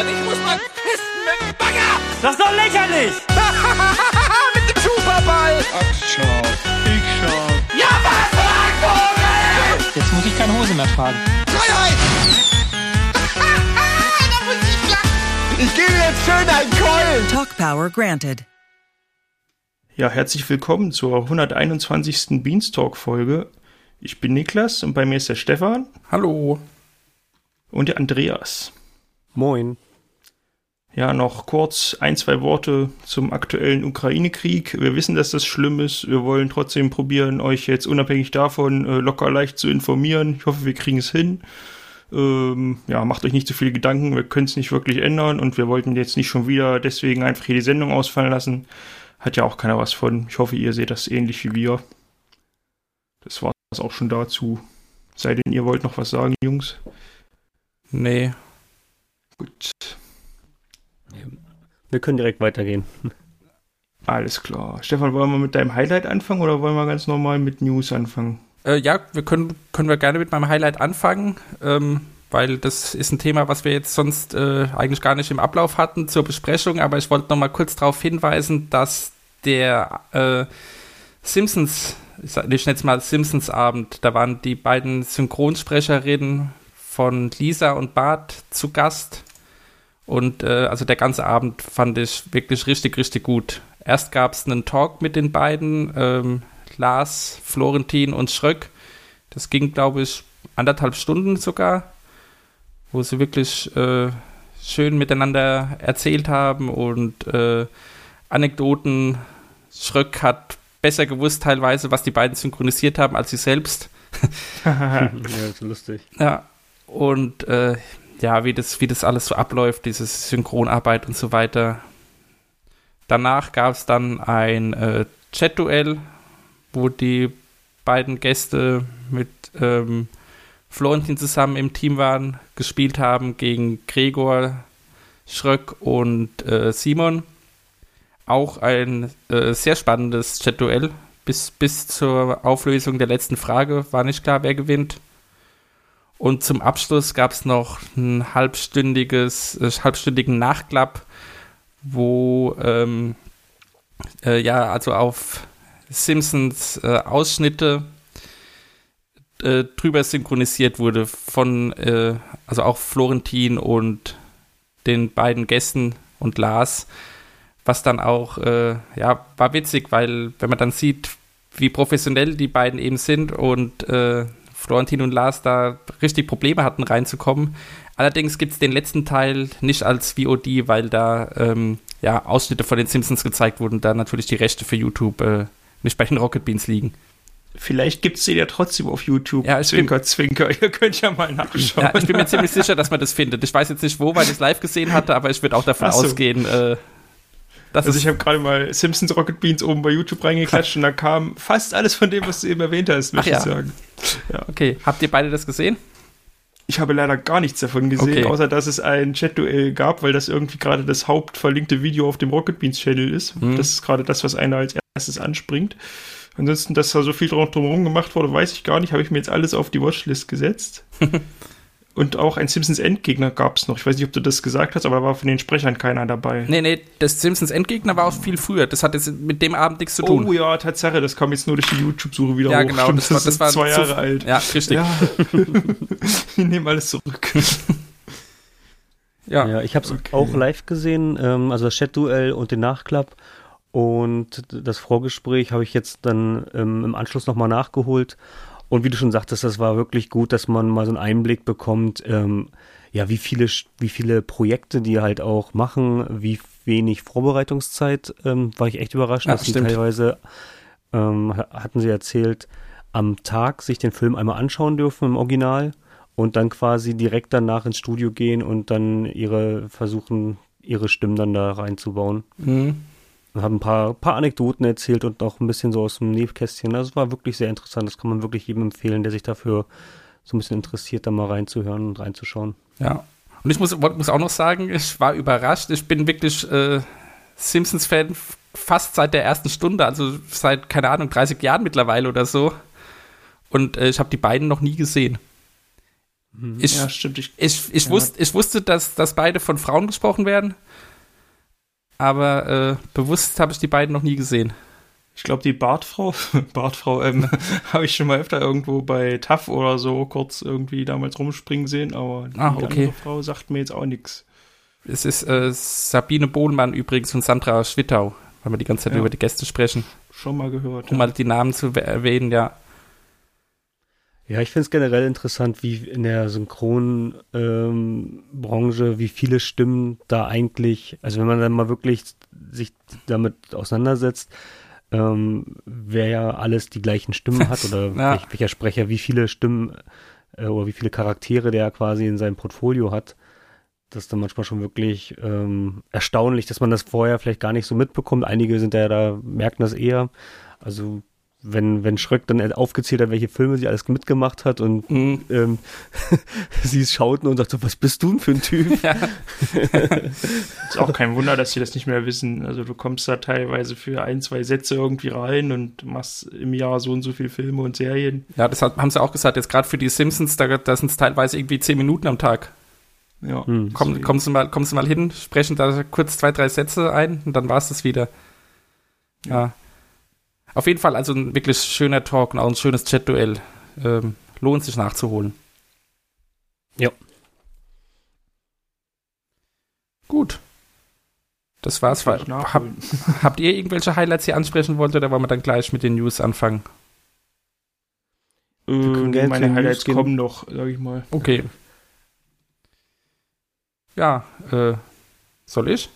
und ich muss mal pissen mit dem Bagger. Das ist doch lächerlich! mit dem Superball. Ach, schau. Ich schau. Ja, was, Vogel? Jetzt muss ich keine Hose mehr tragen. Freiheit. da muss ich lachen. Ich gebe jetzt schön einen Keulen. Talk Power granted. Ja, herzlich willkommen zur 121. Beanstalk-Folge. Ich bin Niklas und bei mir ist der Stefan Hallo. und der Andreas. Moin. Ja, noch kurz ein, zwei Worte zum aktuellen Ukraine-Krieg. Wir wissen, dass das schlimm ist. Wir wollen trotzdem probieren, euch jetzt unabhängig davon äh, locker leicht zu informieren. Ich hoffe, wir kriegen es hin. Ähm, ja, macht euch nicht zu viele Gedanken. Wir können es nicht wirklich ändern und wir wollten jetzt nicht schon wieder deswegen einfach hier die Sendung ausfallen lassen. Hat ja auch keiner was von. Ich hoffe, ihr seht das ähnlich wie wir. Das war es auch schon dazu. Sei denn, ihr wollt noch was sagen, Jungs. Nee. Gut. Wir können direkt weitergehen. Alles klar. Stefan, wollen wir mit deinem Highlight anfangen oder wollen wir ganz normal mit News anfangen? Äh, ja, wir können, können wir gerne mit meinem Highlight anfangen, ähm, weil das ist ein Thema, was wir jetzt sonst äh, eigentlich gar nicht im Ablauf hatten zur Besprechung, aber ich wollte noch mal kurz darauf hinweisen, dass der äh, Simpsons, ich ich nenne es mal Simpsons-Abend, da waren die beiden Synchronsprecherinnen von Lisa und Bart zu Gast. Und äh, also der ganze Abend fand ich wirklich richtig, richtig gut. Erst gab es einen Talk mit den beiden, ähm, Lars, Florentin und Schröck. Das ging, glaube ich, anderthalb Stunden sogar, wo sie wirklich äh, schön miteinander erzählt haben und äh, Anekdoten. Schröck hat besser gewusst teilweise, was die beiden synchronisiert haben, als sie selbst. ja, das ist lustig. Ja, und äh, ja, wie das, wie das alles so abläuft, diese Synchronarbeit und so weiter. Danach gab es dann ein äh, Chat-Duell, wo die beiden Gäste mit ähm, Florentin zusammen im Team waren, gespielt haben gegen Gregor, Schröck und äh, Simon. Auch ein äh, sehr spannendes Chat-Duell. Bis, bis zur Auflösung der letzten Frage war nicht klar, wer gewinnt. Und zum Abschluss gab es noch ein halbstündiges, äh, halbstündigen Nachklapp, wo ähm, äh, ja, also auf Simpsons äh, Ausschnitte äh, drüber synchronisiert wurde von, äh, also auch Florentin und den beiden Gästen und Lars, was dann auch, äh, ja, war witzig, weil wenn man dann sieht, wie professionell die beiden eben sind und äh, Florentin und Lars da richtig Probleme hatten reinzukommen. Allerdings gibt es den letzten Teil nicht als VOD, weil da ähm, ja, Ausschnitte von den Simpsons gezeigt wurden, da natürlich die Rechte für YouTube äh, nicht bei den Rocket Beans liegen. Vielleicht gibt es den ja trotzdem auf YouTube. Ja, ich bin- zwinker, zwinker. Ihr könnt ja mal nachschauen. Ja, ich bin mir ziemlich sicher, dass man das findet. Ich weiß jetzt nicht wo, weil ich es live gesehen hatte, aber ich würde auch davon so. ausgehen, äh, dass Also ich habe gerade mal Simpsons Rocket Beans oben bei YouTube reingeklatscht und da kam fast alles von dem, was du eben erwähnt hast, möchte Ach ich ja. sagen. Okay, habt ihr beide das gesehen? Ich habe leider gar nichts davon gesehen, Okay. außer dass es ein Chat-Duell gab, weil das irgendwie gerade das hauptverlinkte Video auf dem Rocket Beans Channel ist. Mhm. Das ist gerade das, was einer als erstes anspringt. Ansonsten, dass da so viel drum- drumherum gemacht wurde, weiß ich gar nicht. Habe ich mir jetzt alles auf die Watchlist gesetzt. Und auch ein Simpsons Endgegner gab es noch. Ich weiß nicht, ob du das gesagt hast, aber da war von den Sprechern keiner dabei. Nee, nee, das Simpsons Endgegner war auch viel früher. Das hat jetzt mit dem Abend nichts zu tun. Oh ja, Tatsache, das kam jetzt nur durch die YouTube-Suche wieder ja, hoch. genau. Stimmt, das, war, das war zwei zu- Jahre alt. Ja, richtig. Ja. ich nehme alles zurück. Ja. Ja, ich habe es Okay. auch live gesehen, ähm, also das Chat-Duell und den Nachklapp. Und das Vorgespräch habe ich jetzt dann ähm, im Anschluss nochmal nachgeholt. Und wie du schon sagtest, das war wirklich gut, dass man mal so einen Einblick bekommt, ähm, ja, wie viele, wie viele Projekte die halt auch machen, wie wenig Vorbereitungszeit, ähm, war ich echt überrascht, Ja, dass stimmt. teilweise, ähm, ha- hatten sie erzählt, am Tag sich den Film einmal anschauen dürfen im Original und dann quasi direkt danach ins Studio gehen und dann ihre versuchen, ihre Stimmen dann da reinzubauen. Mhm. Und haben ein paar, paar Anekdoten erzählt und auch ein bisschen so aus dem Nähkästchen. Das war wirklich sehr interessant. Das kann man wirklich jedem empfehlen, der sich dafür so ein bisschen interessiert, da mal reinzuhören und reinzuschauen. Ja. Und ich muss, muss auch noch sagen, ich war überrascht. Ich bin wirklich äh, Simpsons-Fan fast seit der ersten Stunde, also seit, keine Ahnung, 30 Jahren mittlerweile oder so. Und äh, ich habe die beiden noch nie gesehen. Ich, Ja, stimmt. Ich, ich, ich, Ja. wusste, ich wusste, dass, dass beide von Frauen gesprochen werden, aber äh, bewusst habe ich die beiden noch nie gesehen. ich glaube, die Bartfrau, Bartfrau, ähm, habe ich schon mal öfter irgendwo bei TAF oder so kurz irgendwie damals rumspringen sehen, aber die Ah, okay. andere Frau sagt mir jetzt auch nichts. Es ist äh, Sabine Bohlmann übrigens und Sandra Schwittau, weil wir die ganze Zeit Ja. über die Gäste sprechen, Schon mal gehört. um mal die Namen zu erwähnen, ja. Ja, ich finde es generell interessant, wie in der Synchronbranche, ähm, wie viele Stimmen da eigentlich, also wenn man dann mal wirklich sich damit auseinandersetzt, ähm, wer ja alles die gleichen Stimmen hat oder Ja. welch, welcher Sprecher wie viele Stimmen äh, oder wie viele Charaktere der quasi in seinem Portfolio hat. Das ist dann manchmal schon wirklich ähm, erstaunlich, dass man das vorher vielleicht gar nicht so mitbekommt. Einige sind ja da, merken das eher. Also wenn, wenn Schröck dann aufgezählt hat, welche Filme sie alles mitgemacht hat und Mhm. ähm, sie schauten und sagte, was bist du denn für ein Typ? ja. Ist auch kein Wunder, dass sie das nicht mehr wissen. Also du kommst da teilweise für ein, zwei Sätze irgendwie rein und machst im Jahr so und so viele Filme und Serien. Ja, das hat, haben sie auch gesagt, jetzt gerade für die Simpsons, da, da sind es teilweise irgendwie zehn Minuten am Tag. Ja. Hm. Komm, kommen, sie mal, kommen Sie mal hin, sprechen da kurz zwei, drei Sätze ein und dann war es das wieder. Ja. Auf jeden Fall, also ein wirklich schöner Talk und auch ein schönes Chat-Duell. Ähm, lohnt sich nachzuholen. Ja. Gut. Das war's. Ich Hab, habt ihr irgendwelche Highlights hier ansprechen wollt oder wollen wir dann gleich mit den News anfangen? Äh, können gerne zu meine Highlights gehen. kommen noch, sag ich mal. Okay. Ja, äh, soll ich?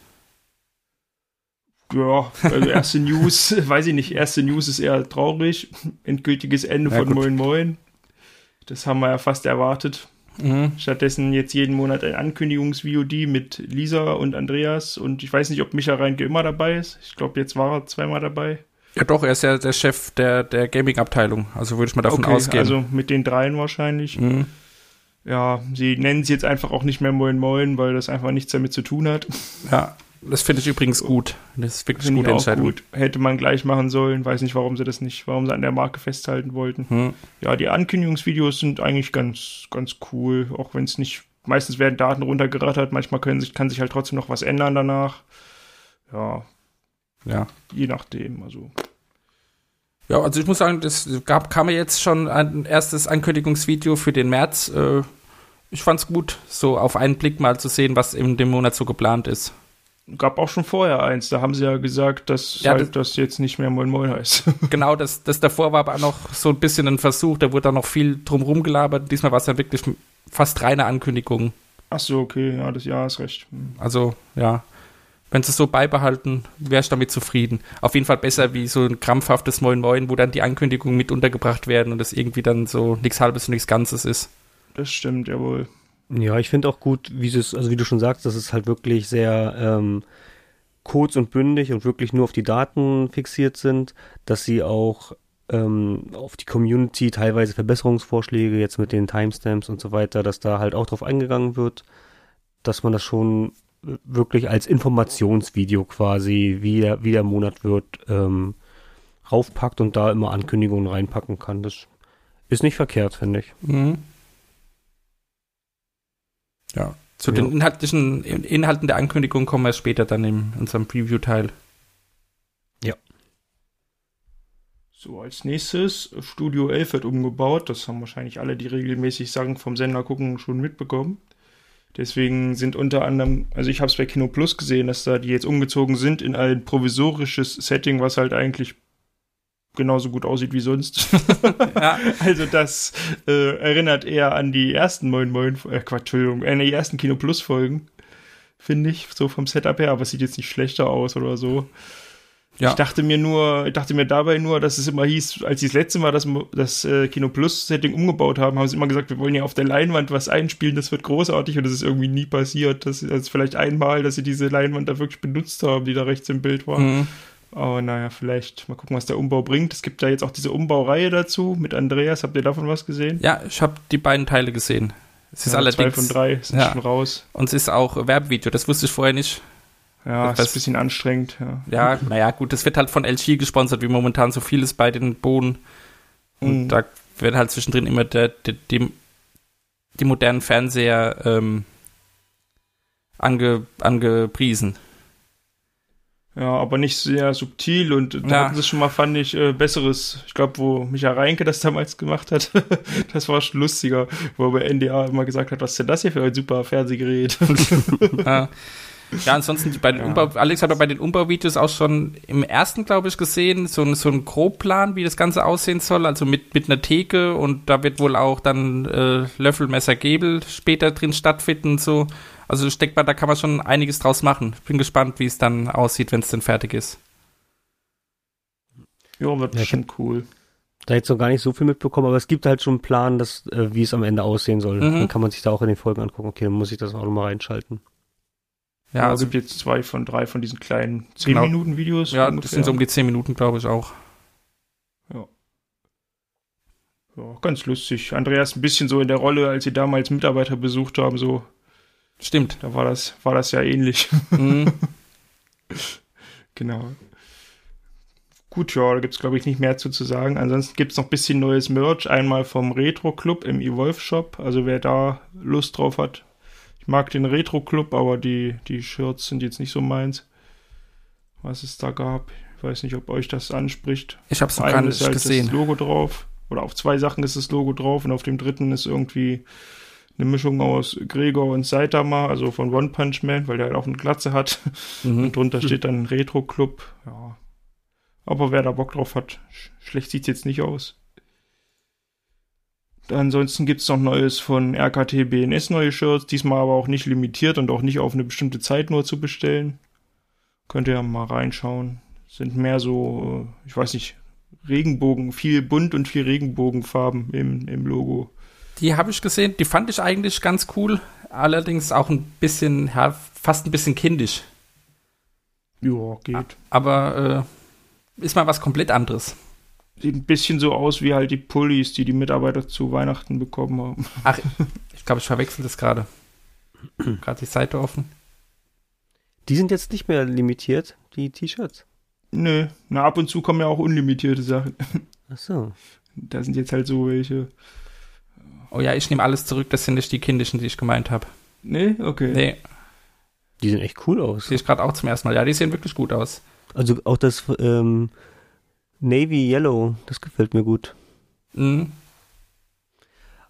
Ja, also erste News, weiß ich nicht, erste News ist eher traurig. Endgültiges Ende Ja, von gut. Moin Moin. Das haben wir ja fast erwartet. Mhm. Stattdessen jetzt jeden Monat ein Ankündigungs-VOD mit Lisa und Andreas und ich weiß nicht, ob Micha Reinke immer dabei ist. Ich glaube, jetzt war er zweimal dabei. Ja, doch, er ist ja der Chef der, der Gaming-Abteilung. Also würde ich mal davon okay, ausgehen. also mit den dreien wahrscheinlich. Mhm. Ja, sie nennen es jetzt einfach auch nicht mehr Moin Moin, weil das einfach nichts damit zu tun hat. Ja, das finde ich übrigens gut. Das ist wirklich eine Finde gute ich auch Entscheidung. gut. Hätte man gleich machen sollen. Weiß nicht, warum sie das nicht, warum sie an der Marke festhalten wollten. Hm. Ja, die Ankündigungsvideos sind eigentlich ganz, ganz cool, auch wenn es nicht, meistens werden Daten runtergerattert, manchmal können sich, kann sich halt trotzdem noch was ändern danach. Ja, Ja. je nachdem, also. ja, also ich muss sagen, das gab, kam ja jetzt schon ein erstes Ankündigungsvideo für den März. Äh, ich fand's gut, so auf einen Blick mal zu sehen, was in dem Monat so geplant ist. Gab auch schon vorher eins, da haben sie ja gesagt, dass Ja, halt das jetzt nicht mehr Moin Moin heißt. Genau, das, das davor war aber auch noch so ein bisschen ein Versuch, da wurde dann noch viel drumrum gelabert. Diesmal war es dann wirklich fast reine Ankündigung. Ach so, okay, ja, das ja ist recht. Hm. Also, ja. Wenn sie es so beibehalten, wäre ich damit zufrieden. Auf jeden Fall besser wie so ein krampfhaftes Moin Moin, wo dann die Ankündigungen mit untergebracht werden und es irgendwie dann so nichts Halbes und nichts Ganzes ist. Das stimmt, jawohl. Ja, ich finde auch gut, wie es, also wie du schon sagst, dass es halt wirklich sehr ähm, kurz und bündig und wirklich nur auf die Daten fixiert sind, dass sie auch ähm, auf die Community teilweise Verbesserungsvorschläge jetzt mit den Timestamps und so weiter, dass da halt auch drauf eingegangen wird, dass man das schon wirklich als Informationsvideo quasi, wie der, wie der Monat wird, ähm, raufpackt und da immer Ankündigungen reinpacken kann. Das ist nicht verkehrt, finde ich. Mhm. Ja. Zu Ja. den inhaltlichen In- Inhalten der Ankündigung kommen wir später dann in unserem Preview-Teil. So, als nächstes, Studio 11 wird umgebaut. Das haben wahrscheinlich alle, die regelmäßig Sachen vom Sender gucken, schon mitbekommen. Deswegen sind unter anderem, also ich habe es bei Kino Plus gesehen, dass da die jetzt umgezogen sind in ein provisorisches Setting, was halt eigentlich genauso gut aussieht wie sonst. Ja. Also das äh, erinnert eher an die ersten Moin Moin, äh, Quatsch, Entschuldigung, äh, die ersten Kino Plus Folgen, finde ich, so vom Setup her, aber es sieht jetzt nicht schlechter aus oder so. Ja. Ich dachte mir nur, ich dachte mir dabei nur, dass es immer hieß, als sie das letzte Mal das, das äh, Kino Plus Setting umgebaut haben, haben sie immer gesagt, wir wollen ja auf der Leinwand was einspielen, das wird großartig und das ist irgendwie nie passiert. Das ist also vielleicht einmal, dass sie diese Leinwand da wirklich benutzt haben, die da rechts im Bild war. Mhm. Aber naja, vielleicht mal gucken, was der Umbau bringt. Es gibt da jetzt auch diese Umbaureihe dazu mit Andreas. Habt ihr davon was gesehen? Ja, ich habe die beiden Teile gesehen. Es ist Ja, allerdings. Zwei von drei sind ja. schon raus. Und es ist auch Werbevideo, das wusste ich vorher nicht. Ja, Das- ist ein bisschen anstrengend. Ja. Ja, naja, gut, das wird halt von LG gesponsert, wie momentan so vieles bei den Bohnen. Und Mhm. da wird halt zwischendrin immer der, der, dem, die modernen Fernseher ähm, ange, angepriesen. Ja, aber nicht sehr subtil und da Ja. hatten sie schon mal, fand ich, äh, besseres. Ich glaube, wo Micha Reinke das damals gemacht hat, das war schon lustiger, wo er bei NDA immer gesagt hat, was ist denn das hier für ein super Fernsehgerät? Ja. Ja, ansonsten bei den Ja. Umbau, Alex hat ja bei den Umbauvideos auch schon im ersten, glaube ich, gesehen, so, ein- so ein Grobplan, wie das Ganze aussehen soll, also mit, mit einer Theke und da wird wohl auch dann äh, Löffel, Messer, Gabel später drin stattfinden und so. Also ich denke mal, da kann man schon einiges draus machen. Ich bin gespannt, wie es dann aussieht, wenn es denn fertig ist. ja, wird Ja, bestimmt cool. Da jetzt noch gar nicht so viel mitbekommen, aber es gibt halt schon einen Plan, dass, äh, wie es am Ende aussehen soll. Mhm. Dann kann man sich da auch in den Folgen angucken. Okay, dann muss ich das auch nochmal reinschalten. Ja, Ja, also, es gibt jetzt zwei von drei von diesen kleinen Genau. 10-Minuten-Videos. ja das ungefähr. sind so um die 10 Minuten, glaube ich, auch. ja, ganz lustig. Andreas ein bisschen so in der Rolle, als sie damals Mitarbeiter besucht haben, so, Stimmt. da war das, war das ja ähnlich. Mhm. Genau. Gut, ja, da gibt es, glaube ich, nicht mehr zu, zu sagen. Ansonsten gibt es noch ein bisschen neues Merch. Einmal vom Retro Club im Evolve Shop. Also wer da Lust drauf hat. Ich mag den Retro Club, aber die, die Shirts sind jetzt nicht so meins. Was es da gab. Ich weiß nicht, ob euch das anspricht. Ich habe es noch gar nicht halt gesehen. das Logo drauf. Oder auf zwei Sachen ist das Logo drauf und auf dem dritten ist irgendwie eine Mischung aus Gregor und Saitama, also von One Punch Man, weil der halt auch eine Glatze hat. Mhm. Und drunter steht dann Retro Club. Ja. Aber wer da Bock drauf hat, sch schlecht sieht's jetzt nicht aus. Ansonsten gibt's noch Neues von RKT BNS, neue Shirts, diesmal aber auch nicht limitiert und auch nicht auf eine bestimmte Zeit nur zu bestellen. Könnt ihr ja mal reinschauen. Sind mehr so, äh, ich weiß nicht, Regenbogen, viel bunt und viel Regenbogenfarben im, im Logo. Die habe ich gesehen, die fand ich eigentlich ganz cool. Allerdings auch ein bisschen, ja, fast ein bisschen kindisch. Ja, geht. Aber äh, ist mal was komplett anderes. Sieht ein bisschen so aus wie halt die Pullis, die die Mitarbeiter zu Weihnachten bekommen haben. Ach, ich glaube, ich verwechsel das gerade. Gerade die Seite offen. Die sind jetzt nicht mehr limitiert, die T-Shirts. Nö, na ab und zu kommen ja auch unlimitierte Sachen. Ach so. Da sind jetzt halt so welche. Oh ja, ich nehme alles zurück, das sind nicht die kindischen, die ich gemeint habe. Nee, okay. Nee, Die sehen echt cool aus. sehe ich gerade auch zum ersten Mal. Ja, die sehen wirklich gut aus. Also auch das ähm, Navy Yellow, das gefällt mir gut. Mhm.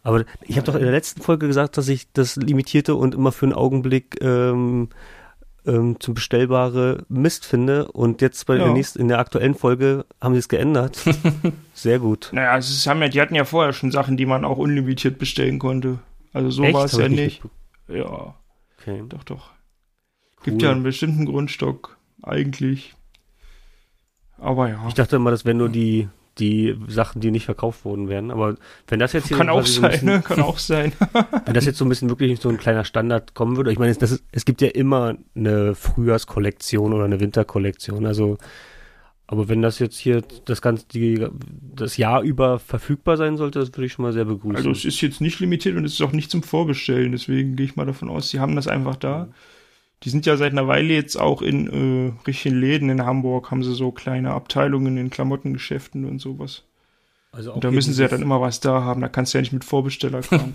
Aber ich habe doch in der letzten Folge gesagt, dass ich das limitierte und immer für einen Augenblick ähm, ähm, zum bestellbare Mist finde. Und jetzt bei Ja. der nächsten, in der aktuellen Folge haben sie es geändert. Sehr gut. Naja, es ist, haben ja, die hatten ja vorher schon Sachen, die man auch unlimitiert bestellen konnte. Also so war es ja ich nicht. Ja, Okay. doch, doch. Gibt Cool. ja einen bestimmten Grundstock, eigentlich. Aber ja, Ich dachte immer, das wären nur die, die Sachen, die nicht verkauft worden wären. Aber wenn das jetzt hier kann auch so ein sein, bisschen- ne? Kann auch sein. Wenn das jetzt so ein bisschen wirklich so ein kleiner Standard kommen würde, ich meine, das ist, es gibt ja immer eine Frühjahrskollektion oder eine Winterkollektion, also aber wenn das jetzt hier das ganze die, das Jahr über verfügbar sein sollte, das würde ich schon mal sehr begrüßen. Also es ist jetzt nicht limitiert und es ist auch nicht zum Vorbestellen, deswegen gehe ich mal davon aus, sie haben das einfach da. Die sind ja seit einer Weile jetzt auch in äh, richtigen Läden in Hamburg, haben sie so kleine Abteilungen in Klamottengeschäften und sowas. also Und da müssen sie ja dann immer was da haben, da kannst du ja nicht mit Vorbesteller kommen.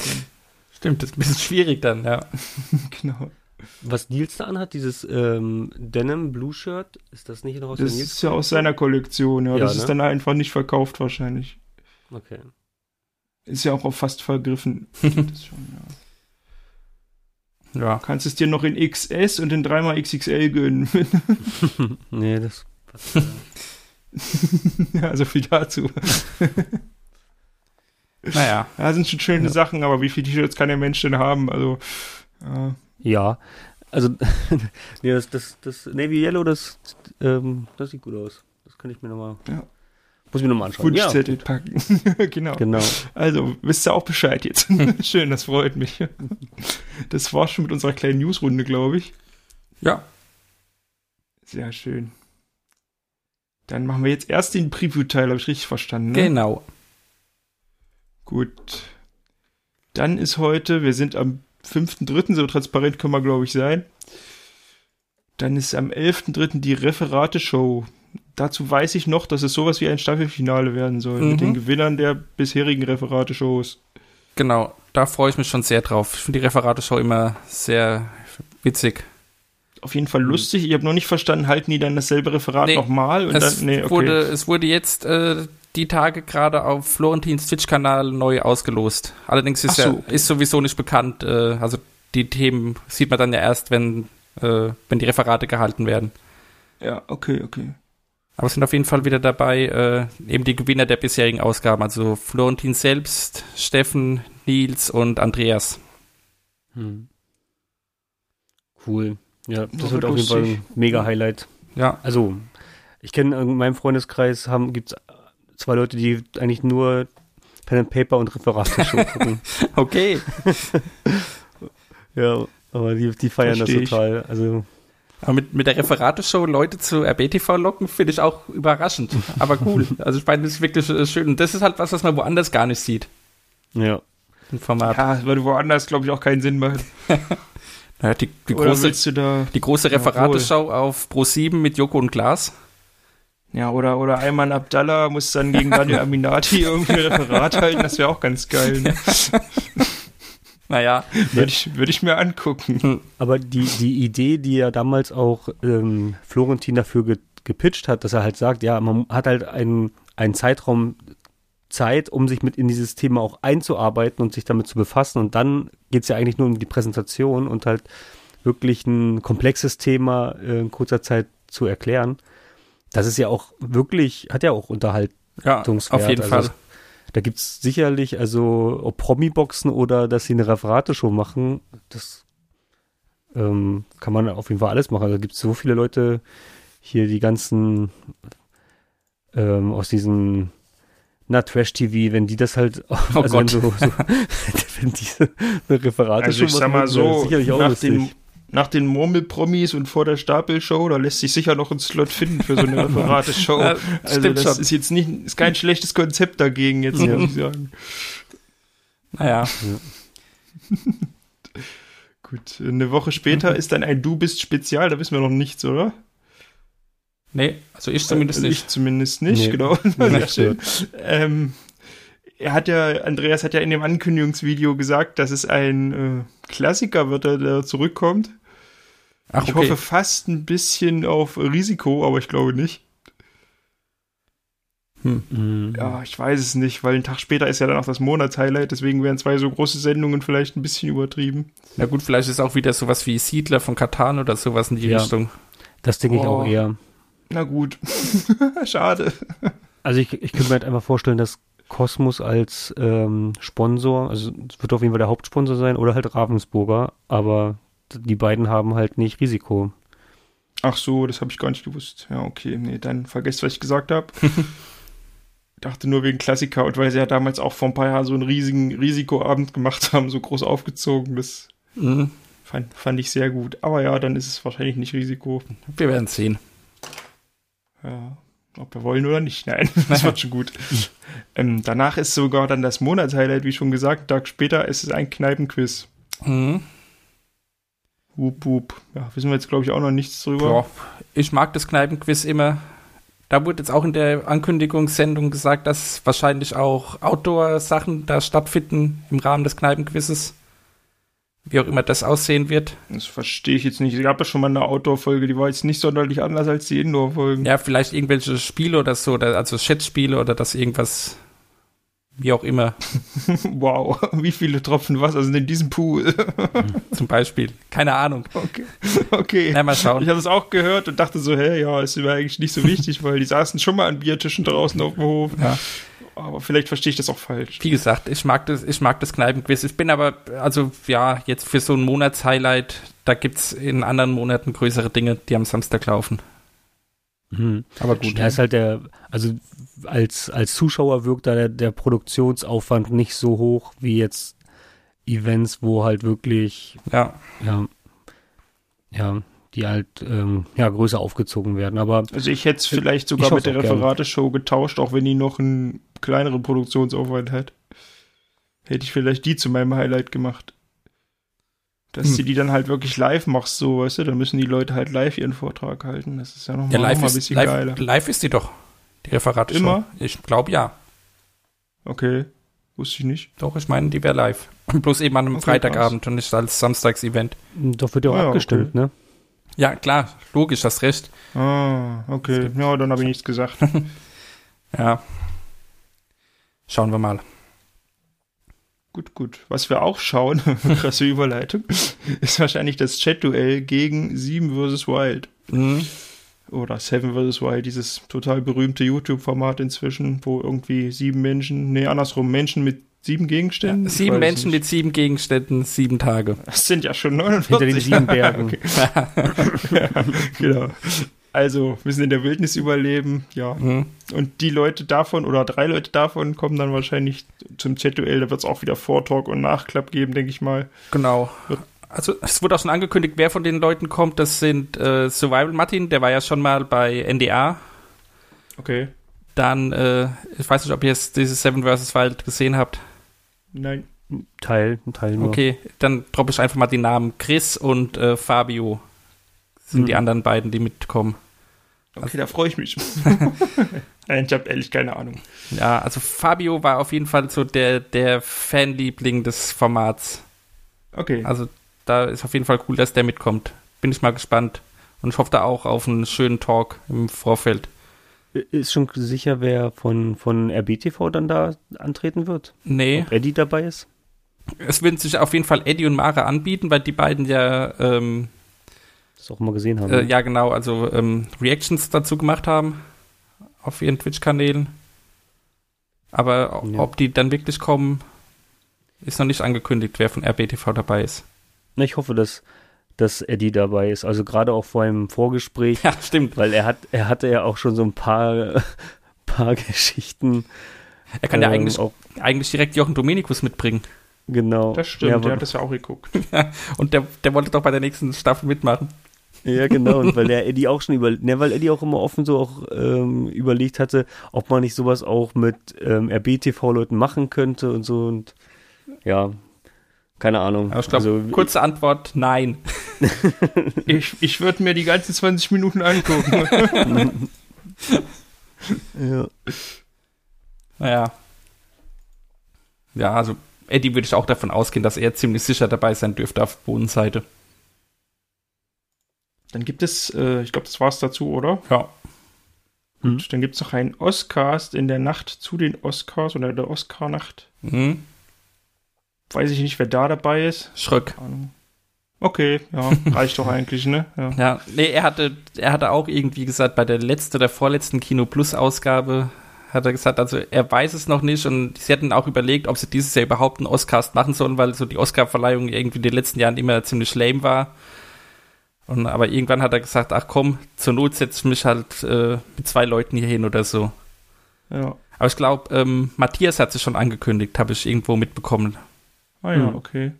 Stimmt, das ist ein bisschen schwierig dann, ja. genau. Was Nils da anhat, dieses ähm, Denim Blue Shirt, ist das nicht noch aus Das der Nils? ist ja aus seiner Kollektion, ja. Ja, das ne? ist dann einfach nicht verkauft wahrscheinlich. Okay. Ist ja auch auf fast vergriffen. das schon, ja. Ja. Kannst es dir noch in XS und in 3xXL gönnen. Nee, das passt. ja. ja, so viel dazu. Naja. Ja, sind schon schöne Ja. Sachen, aber wie viele T-Shirts kann der Mensch denn haben? Also, äh, ja. Also, nee, das, das, das Navy Yellow, das, ähm, das sieht gut aus. Das kann ich mir nochmal. Ja. Muss ich mir nochmal anschauen. Wunschzettel packen. genau. Genau. Also, wisst ihr auch Bescheid jetzt. Schön, das freut mich. Das war schon mit unserer kleinen Newsrunde, glaube ich. Ja. Sehr schön. Dann machen wir jetzt erst den Preview-Teil, habe ich richtig verstanden, ne? Genau. Gut. Dann ist heute, wir sind am 5.3., so transparent können wir, glaube ich, sein. Dann ist am 11.3. die Referate-Show. Dazu weiß ich noch, dass es sowas wie ein Staffelfinale werden soll. Mhm. Mit den Gewinnern der bisherigen Referate-Shows. Genau. da freue ich mich schon sehr drauf. Ich finde die Referate-Show immer sehr witzig. Auf jeden Fall lustig. Ich habe noch nicht verstanden, halten die dann dasselbe Referat Nee, nochmal? Und Es, dann, nee, okay. wurde, es wurde jetzt äh, die Tage gerade auf Florentins Twitch-Kanal neu ausgelost. Allerdings ist, so, ja, ist sowieso nicht bekannt. Äh, also die Themen sieht man dann ja erst, wenn, äh, wenn die Referate gehalten werden. ja, okay, okay. Aber es sind auf jeden Fall wieder dabei äh, eben die Gewinner der bisherigen Ausgaben. Also Florentin selbst, Steffen, Nils und Andreas. Hm. Cool. Ja, das Ja, wird auf jeden Fall ein mega Highlight. Ja, Also, ich kenne in meinem Freundeskreis haben gibt's zwei Leute, die eigentlich nur Pen and Paper und Referate-Show gucken. okay. ja, aber die, die feiern Versteh das ich. total. Also, Aber mit, mit der Referate-Show Leute zu RBTV locken, finde ich auch überraschend. Aber cool. Also ich meine, das ist wirklich äh, schön. Und das ist halt was, was man woanders gar nicht sieht. ja. Im Format. Ja, würde woanders, glaube ich, auch keinen Sinn machen. Naja, die, die Oder große, willst du da, die große Ja, Referate-Show auf Pro7 mit Joko und Glas. ja, oder, oder Ayman Abdallah muss dann gegen Daniel Aminati irgendwie ein Referat halten, das wäre auch ganz geil. Ne? Naja, Würde ich, würde ich mir angucken. Aber die, die Idee, die ja damals auch ähm, Florentin dafür ge gepitcht hat, dass er halt sagt, ja, man hat halt einen, einen Zeitraum Zeit, um sich mit in dieses Thema auch einzuarbeiten und sich damit zu befassen. Und dann geht es ja eigentlich nur um die Präsentation und halt wirklich ein komplexes Thema äh, in kurzer Zeit zu erklären. Das ist ja auch wirklich, hat ja auch Unterhaltungswert. ja, auf jeden Also Fall. Da gibt es sicherlich, also ob Promi-Boxen oder dass sie eine Referate-Show machen, das ähm, kann man auf jeden Fall alles machen. Also gibt es so viele Leute hier, die ganzen ähm, aus diesen na, Trash-TV, wenn die das halt, Oh also wenn Gott. so, so wenn diese eine Referate Also ich sag mal so, sicherlich auch nach lustig. Nach den Murmelpromis und vor der Stapelshow, da lässt sich sicher noch ein Slot finden für so eine Referate-Show. Ja, also das schon. ist jetzt nicht, ist kein schlechtes Konzept dagegen jetzt, muss ich sagen. Naja, Gut, eine Woche später ist dann ein Du bist Spezial, da wissen wir noch nichts, oder? nee, also ich zumindest also nicht. Ich zumindest nicht, Nee. genau. Nee, Sehr nicht schön. Ähm, er hat ja, Andreas hat ja in dem Ankündigungsvideo gesagt, dass es ein äh, Klassiker wird, der, der zurückkommt. Ach, ich okay. hoffe fast ein bisschen auf Risiko, aber ich glaube nicht. Mhm. Ja, ich weiß es nicht, weil ein Tag später ist ja dann auch das Monatshighlight, deswegen wären zwei so große Sendungen vielleicht ein bisschen übertrieben. Na gut, vielleicht ist auch wieder sowas wie Siedler von Katan oder sowas in die Ja. Richtung. Das denke ich Oh. auch eher. Na gut. Schade. Also ich, ich könnte mir halt einfach vorstellen, dass Cosmos als ähm, Sponsor, also es wird auf jeden Fall der Hauptsponsor sein oder halt Ravensburger, aber die beiden haben halt nicht Risiko. Ach so, das habe ich gar nicht gewusst. Ja, okay. Nee, dann vergesst, was ich gesagt habe. dachte nur wegen Klassiker und weil sie ja damals auch vor ein paar Jahren so einen riesigen Risikoabend gemacht haben, so groß aufgezogen. Das Mhm. fand, fand ich sehr gut. Aber ja, dann ist es wahrscheinlich nicht Risiko. Wir werden sehen. Ja, ob wir wollen oder nicht. Nein, das wird schon gut. ähm, danach ist sogar dann das Monatshighlight, wie schon gesagt. Einen Tag später ist es ein Kneipenquiz. Mhm. Wup, wup. Ja, wissen wir jetzt, glaube ich, auch noch nichts drüber. Boah, ich mag das Kneipenquiz immer. Da wurde jetzt auch in der Ankündigungssendung gesagt, dass wahrscheinlich auch Outdoor-Sachen da stattfinden im Rahmen des Kneipenquizzes. Wie auch immer das aussehen wird. Das verstehe ich jetzt nicht. Es gab ja schon mal eine Outdoor-Folge, die war jetzt nicht sonderlich anders als die Indoor-Folgen. Ja, vielleicht irgendwelche Spiele oder so, oder also Schätzspiele oder das irgendwas, wie auch immer, Wow, wie viele Tropfen Wasser sind in diesem Pool? zum Beispiel. Keine Ahnung. okay. okay. Na, mal Ich schauen. habe es auch gehört und dachte so, hä, ja, ist mir eigentlich nicht so wichtig, weil die saßen schon mal an Biertischen draußen auf dem Hof. Ja. Aber vielleicht verstehe ich das auch falsch. Wie gesagt, ich mag das, ich mag das Kneipenquiz. Ich bin aber, also ja, jetzt für so ein Monatshighlight, da gibt's in anderen Monaten größere Dinge, die am Samstag laufen. Mhm. Aber gut. Da ist halt der, also als, als Zuschauer wirkt da der, der Produktionsaufwand nicht so hoch wie jetzt Events, wo halt wirklich, Ja, ja, ja, die halt ähm, ja, größer aufgezogen werden. Aber Also ich hätte es vielleicht sogar mit der. Referateshow getauscht, auch wenn die noch einen kleineren Produktionsaufwand hat. Hätte ich vielleicht die zu meinem Highlight gemacht. Dass Hm. du die dann halt wirklich live machst, so, weißt du, dann müssen die Leute halt live ihren Vortrag halten. Das ist ja nochmal ja noch mal ein ist, bisschen live, geiler. live ist die doch, die Referate Immer? Ich glaube ja. Okay, wusste ich nicht. Doch, ich meine, die wäre live. Bloß eben an einem Okay, Freitagabend und nicht als Samstagsevent. Doch wird ja auch Ah, ja, abgestimmt, ne? Ja, klar, logisch, hast recht. Ah, okay. Ja, dann habe ich nichts gesagt. Ja. Schauen wir mal. Gut, gut. Was wir auch schauen, krasse Überleitung, ist wahrscheinlich das Chat-Duell gegen 7 vs. Wild. Mhm. Oder Seven vs. Wild, dieses total berühmte YouTube-Format inzwischen, wo irgendwie sieben Menschen, nee, andersrum, Menschen mit sieben Gegenständen. Ich Sieben Menschen mit sieben Gegenständen, sieben Tage. Das sind ja schon 49. Hinter den sieben Bergen. Ja, genau. Also, wir sind in der Wildnis überleben, ja. Mhm. Und die Leute davon oder drei Leute davon kommen dann wahrscheinlich zum Chat-Duell. Da wird es auch wieder Vortalk und Nachklapp geben, denke ich mal. Genau. Also es wurde auch schon angekündigt, wer von den Leuten kommt. Das sind äh, Survival Martin, der war ja schon mal bei NDA. Okay. Dann, äh, ich weiß nicht, ob ihr jetzt dieses Seven vs. Wild gesehen habt. Nein. Teil, ein Teil nur. Okay, dann droppe ich einfach mal die Namen. Chris und äh, Fabio sind Mhm. die anderen beiden, die mitkommen. Okay, da freue ich mich. Ich habe ehrlich keine Ahnung. Ja, also Fabio war auf jeden Fall so der, der Fanliebling des Formats. Okay. Also da ist auf jeden Fall cool, dass der mitkommt. Bin ich mal gespannt. Und ich hoffe da auch auf einen schönen Talk im Vorfeld. Ist schon sicher, wer von, von RBTV dann da antreten wird? Nee, Ob Eddie dabei ist? es würden sich auf jeden Fall Eddie und Mara anbieten, weil die beiden ja, ähm, Das auch mal gesehen haben. äh, ja genau, also ähm, Reactions dazu gemacht haben auf ihren Twitch-Kanälen. Aber Ja. ob die dann wirklich kommen, ist noch nicht angekündigt, wer von RBTV dabei ist. Na, Ich hoffe, dass, dass Eddie dabei ist. Also gerade auch vor einem Vorgespräch, Ja, stimmt. weil er hat, er hatte ja auch schon so ein paar, paar Geschichten. Er kann ja ähm, eigentlich, auch, eigentlich direkt Jochen Dominikus mitbringen. genau. Das stimmt, Ja, der hat das ja auch geguckt. Und der, der wollte doch bei der nächsten Staffel mitmachen. Ja, genau. Und weil der Eddie auch schon über, ne, weil Eddie auch immer offen so auch ähm, überlegt hatte, ob man nicht sowas auch mit ähm, RBTV-Leuten machen könnte und so und ja, keine Ahnung. Glaube, also, kurze Antwort, nein. Ich, ich würde mir die ganzen 20 Minuten angucken. ja. Naja. Ja, also Eddie würde ich auch davon ausgehen, dass er ziemlich sicher dabei sein dürfte auf Bodenseite. Dann gibt es, äh, ich glaube, das war's dazu, oder? Ja. Und dann gibt es noch einen Oscast in der Nacht zu den Oscars oder der Oscar-Nacht. Mhm. Weiß ich nicht, wer da dabei ist. Schröck. Okay, ja, reicht doch eigentlich, ne? Ja. Ja, nee, er hatte, er hatte auch irgendwie gesagt, bei der letzten oder vorletzten Kino Plus Ausgabe hat er gesagt, also er weiß es noch nicht und sie hatten auch überlegt, ob sie dieses Jahr überhaupt einen Oscast machen sollen, weil so die Oscar-Verleihung irgendwie in den letzten Jahren immer ziemlich lame war. Und, aber irgendwann hat er gesagt, ach komm, zur Not setze ich mich halt äh, mit zwei Leuten hier hin oder so. ja. Aber ich glaube, ähm, Matthias hat sich schon angekündigt, habe ich irgendwo mitbekommen. Ah ja, Hm. okay.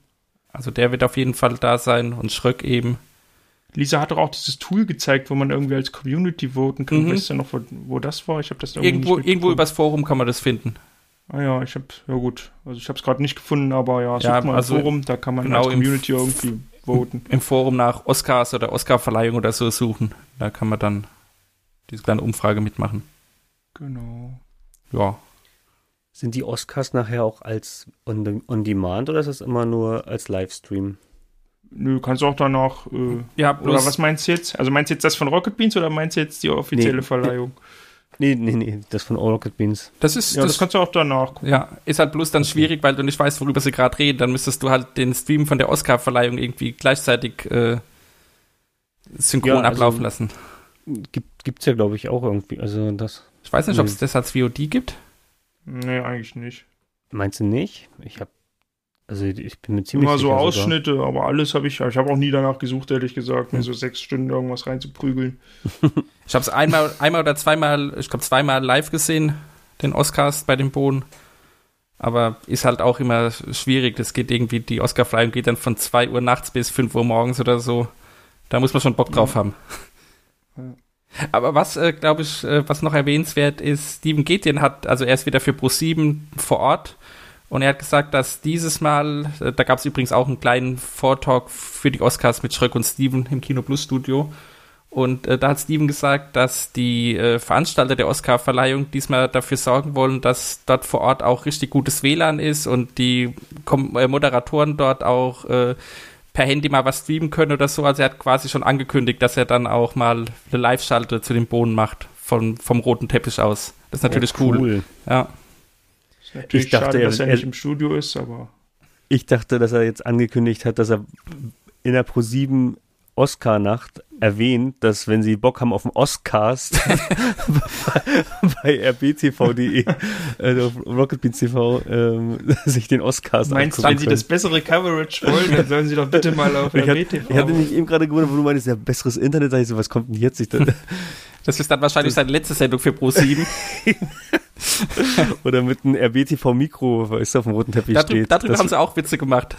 Also der wird auf jeden Fall da sein und Schröck eben. Lisa hat doch auch dieses Tool gezeigt, wo man irgendwie als Community voten kann. Mhm. Weißt du noch, wo, wo das war? Ich habe das irgendwie Irgendwo, nicht irgendwo übers Forum kann man das finden. Ah ja, ich habe, ja gut. Also ich habe es gerade nicht gefunden, aber ja, such Ja, mal also Forum, da kann man genau als im Community irgendwie voten. Im Forum nach Oscars oder Oscarverleihung oder so suchen. Da kann man dann diese kleine Umfrage mitmachen. Genau. Ja. Sind die Oscars nachher auch als on, on Demand oder ist das immer nur als Livestream? Nö, kannst du auch danach. Äh, Ja, oder was meinst du jetzt? Also meinst du jetzt das von Rocket Beans oder meinst du jetzt die offizielle Nee. Verleihung? Nee, nee, nee, das von All Rocket Beans. das ist, Ja, das, das, kannst du auch danach gucken. ja, ist halt bloß dann schwierig, weil du nicht weißt, worüber sie gerade reden. Dann müsstest du halt den Stream von der Oscarverleihung irgendwie gleichzeitig äh, synchron Ja, also- ablaufen lassen. Gibt, gibt's ja, glaube ich, auch irgendwie. Also das. Ich weiß nicht, ob es Nee. das als VOD gibt. Nee, eigentlich nicht. Meinst du nicht? Ich habe Also ich bin mir ziemlich Immer so sicher sogar. Ausschnitte, aber alles habe ich, ich habe auch nie danach gesucht, ehrlich gesagt, mir so sechs Stunden irgendwas reinzuprügeln. Ich habe es einmal, einmal oder zweimal, ich glaube zweimal live gesehen, den Oscars bei dem Boden. Aber ist halt auch immer schwierig. Das geht irgendwie, die Oscar-Verleihung geht dann von 2 Uhr nachts bis 5 Uhr morgens oder so. Da muss man schon Bock drauf haben. Aber was, äh, glaube ich, äh, was noch erwähnenswert ist, Steven Gätjen hat, also er ist wieder für Pro7 vor Ort und er hat gesagt, dass dieses Mal, äh, da gab es übrigens auch einen kleinen Vortalk für die Oscars mit Schröck und Steven im Kino Plus Studio Und äh, da hat Steven gesagt, dass die äh, Veranstalter der Oscar-Verleihung diesmal dafür sorgen wollen, dass dort vor Ort auch richtig gutes WLAN ist und die Kom äh, Moderatoren dort auch äh, per Handy mal was streamen können oder so. Also er hat quasi schon angekündigt, dass er dann auch mal eine Live-Schalte zu den Bohnen macht von, vom roten Teppich aus. Das ist natürlich Ja, cool. Ja. Natürlich Ich dachte, schade, dass er er- nicht im Studio ist, aber Ich dachte, dass er jetzt angekündigt hat, dass er in der Pro7 Oscar-Nacht erwähnt, dass wenn sie Bock haben auf den Oscast bei rbtv.de, also auf Rocketbeats TV, ähm, sich den Oscast meinst du, wenn sie das können. bessere Coverage wollen, dann sollen sie doch bitte mal auf Ich RBTV. ich hatte mich eben gerade gewundert, wo du meinst, ja, besseres Internet, sag ich so, was kommt denn jetzt? Ich Das ist dann wahrscheinlich seine letzte Sendung für Pro7. oder mit einem RBTV-Mikro, weißt du, auf dem roten Teppich Darüber, steht. darüber Das- haben sie auch Witze gemacht.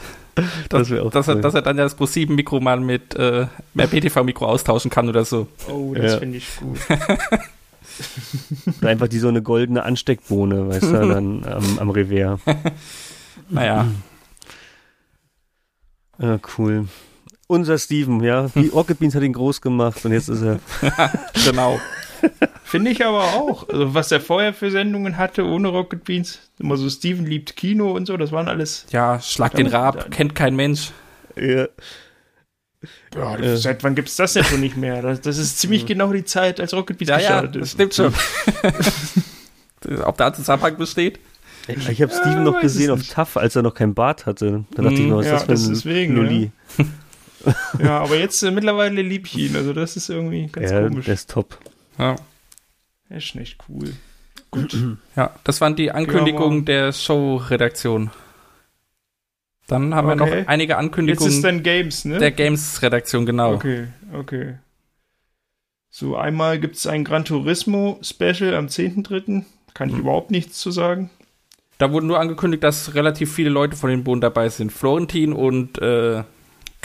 Das wäre auch dass, er, dass er dann ja das Pro7-Mikro mal mit äh, mehr PTV-Mikro austauschen kann oder so. oh, das Ja. finde ich gut. Oder einfach die so eine goldene Ansteckbohne, weißt du, dann am, am Revers. Naja, Ja, cool. Unser Steven, ja. Die Rocket Beans hat ihn groß gemacht und jetzt ist er. genau. Finde ich aber auch. Also, was er vorher für Sendungen hatte, ohne Rocket Beans, immer so Steven liebt Kino und so, das waren alles. Ja, Schlag den Ja, Rab, dann- kennt kein Mensch. Ja. Ja, Äh. seit wann gibt es das denn schon nicht mehr? Das, das ist ziemlich genau die Zeit, als Rocket Beans Ja, ja, gestartet das ist. stimmt schon. Ob da ein Zusammenhang besteht? Ich habe Steven noch weiß gesehen es auf. TAF, als er noch keinen Bart hatte. Da dachte ich Mhm. mir, was ist Ja, das für ein deswegen, Lulli? Ja, aber jetzt äh, mittlerweile lieb ich ihn. Also, das ist irgendwie ganz Ja, komisch. der ist top. Ja. Er ist echt cool. ja, das waren die Ankündigungen der Show-Redaktion. Dann haben wir Okay. noch einige Jetzt Ankündigungen ist dann Games, ne? der Games-Redaktion, genau. Okay, okay. So, einmal gibt es ein Gran Turismo Special am 10.3. Kann ich Hm. überhaupt nichts zu sagen. Da wurde nur angekündigt, dass relativ viele Leute von den Bohnen dabei sind. Florentin und äh,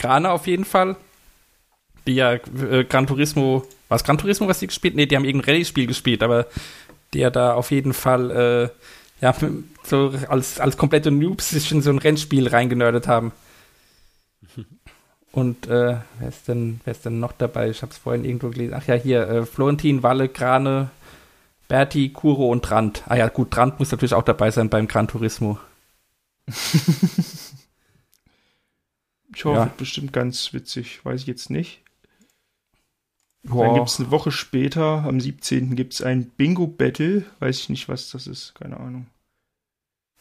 Grane auf jeden Fall. Die ja äh, Gran Turismo, was Gran Turismo, was die gespielt? Nee, die haben irgendein Rallye-Spiel gespielt, aber die ja da auf jeden Fall äh, ja, so als, als komplette Noobs sich in so ein Rennspiel reingenördet haben. Und äh, wer ist denn, wer ist denn noch dabei? Ich habe es vorhin irgendwo gelesen. Ach ja, hier, äh, Florentin, Walle, Grane, Berti, Kuro und Rand. Ah ja, gut, Rand muss natürlich auch dabei sein beim Gran Turismo. Ich hoffe, Ja. wird bestimmt ganz witzig. Weiß ich jetzt nicht. Dann Boah. gibt es eine Woche später, am 17. gibt es ein Bingo-Battle. Weiß ich nicht, was das ist. Keine Ahnung.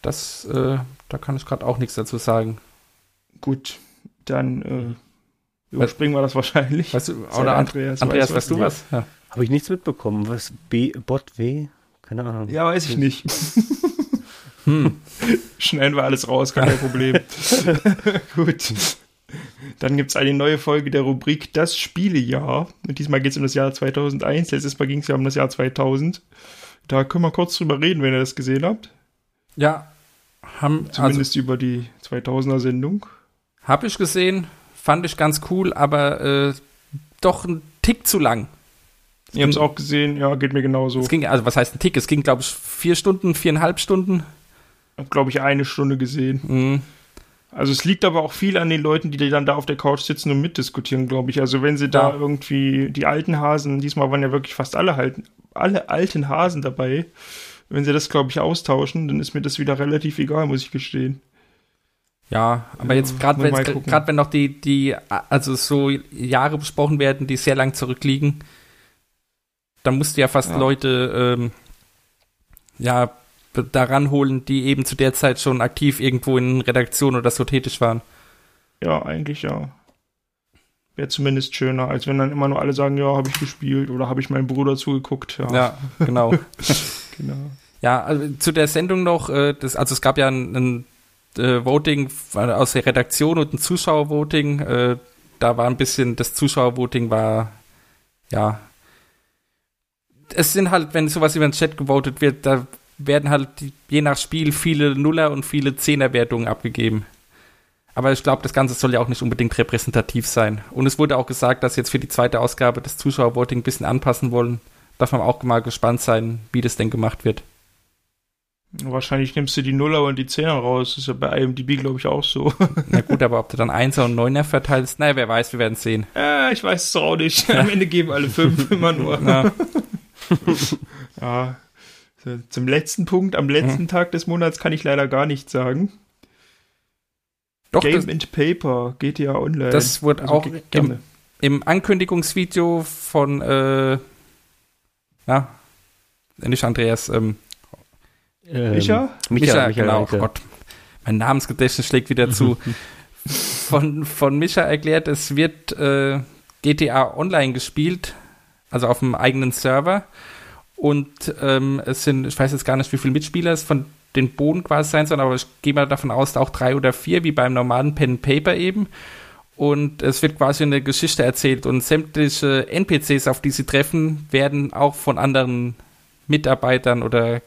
Das, äh, da kann ich gerade auch nichts dazu sagen. Gut, dann äh, überspringen wir das wahrscheinlich. Weißt du, oder And Andreas, Andreas, weiß weißt du was? Ja. Habe ich nichts mitbekommen. Was? B, Bot W? Keine Ahnung. Ja, weiß ich nicht. Hm. Schneiden wir alles raus, kein Problem. Gut. Dann gibt es eine neue Folge der Rubrik Das Spielejahr. Und diesmal geht es um das Jahr 2001. Letztes Mal ging es ja um das Jahr 2000. Da können wir kurz drüber reden, wenn ihr das gesehen habt. Ja, haben, also, Zumindest über die 2000er-Sendung. habe ich gesehen, fand ich ganz cool, aber äh, doch ein Tick zu lang. Ihr habt es auch gesehen, ja, geht mir genauso. Es ging, also was heißt ein Tick? Es ging, glaube ich, vier Stunden, viereinhalb Stunden. Hab, glaube ich, eine Stunde gesehen. Mhm. Also es liegt aber auch viel an den Leuten, die dann da auf der Couch sitzen und mitdiskutieren, glaube ich. Also wenn sie da Ja. irgendwie die alten Hasen, diesmal waren ja wirklich fast alle halt, alle alten Hasen dabei. Wenn sie das, glaube ich, austauschen, dann ist mir das wieder relativ egal, muss ich gestehen. Ja, aber jetzt gerade wenn wenn noch die die also so Jahre besprochen werden, die sehr lang zurückliegen, dann musst du ja fast Ja. Leute ähm, ja daran holen, die eben zu der Zeit schon aktiv irgendwo in Redaktion oder so tätig waren. Ja, eigentlich ja. Wäre zumindest schöner, als wenn dann immer nur alle sagen, ja, habe ich gespielt oder habe ich meinem Bruder zugeguckt. Ja, Ja, genau. genau. Ja, also zu der Sendung noch, äh, das, also es gab ja ein, ein äh, Voting aus der Redaktion und ein Zuschauervoting. Äh, da war ein bisschen, das Zuschauervoting war, ja. Es sind halt, wenn sowas über den Chat gewotet wird, da werden halt je nach Spiel viele Nuller und viele Zehnerwertungen abgegeben. Aber ich glaube, das Ganze soll ja auch nicht unbedingt repräsentativ sein. Und es wurde auch gesagt, dass jetzt für die zweite Ausgabe das Zuschauervoting ein bisschen anpassen wollen. Darf man auch mal gespannt sein, wie das denn gemacht wird. Wahrscheinlich nimmst du die Nuller und die Zehner raus. Das ist ja bei IMDb, glaube ich, auch so. Na gut, aber ob du dann Einser und Neuner verteilst, naja, wer weiß, wir werden sehen. Ja, ich weiß es auch nicht. Am Ende geben alle fünf immer nur. Ja. Ja. So, Zum letzten Punkt, am letzten Tag des Monats kann ich leider gar nichts sagen. Doch, Game das, and Paper, GTA Online. das wurde Also, auch im, im Ankündigungsvideo von, äh, ja, nicht Andreas, ähm, Ähm, Micha? Micha, Micha, genau, Janke. oh Gott, mein Namensgedächtnis schlägt wieder zu. von, von Micha erklärt, es wird äh, GTA Online gespielt, also auf dem eigenen Server. Und ähm, es sind, ich weiß jetzt gar nicht, wie viele Mitspieler es von den Boden quasi sein sollen, aber ich gehe mal davon aus, auch drei oder vier, wie beim normalen Pen and Paper eben. Und es wird quasi eine Geschichte erzählt und sämtliche NPCs, auf die sie treffen, werden auch von anderen Mitarbeitern oder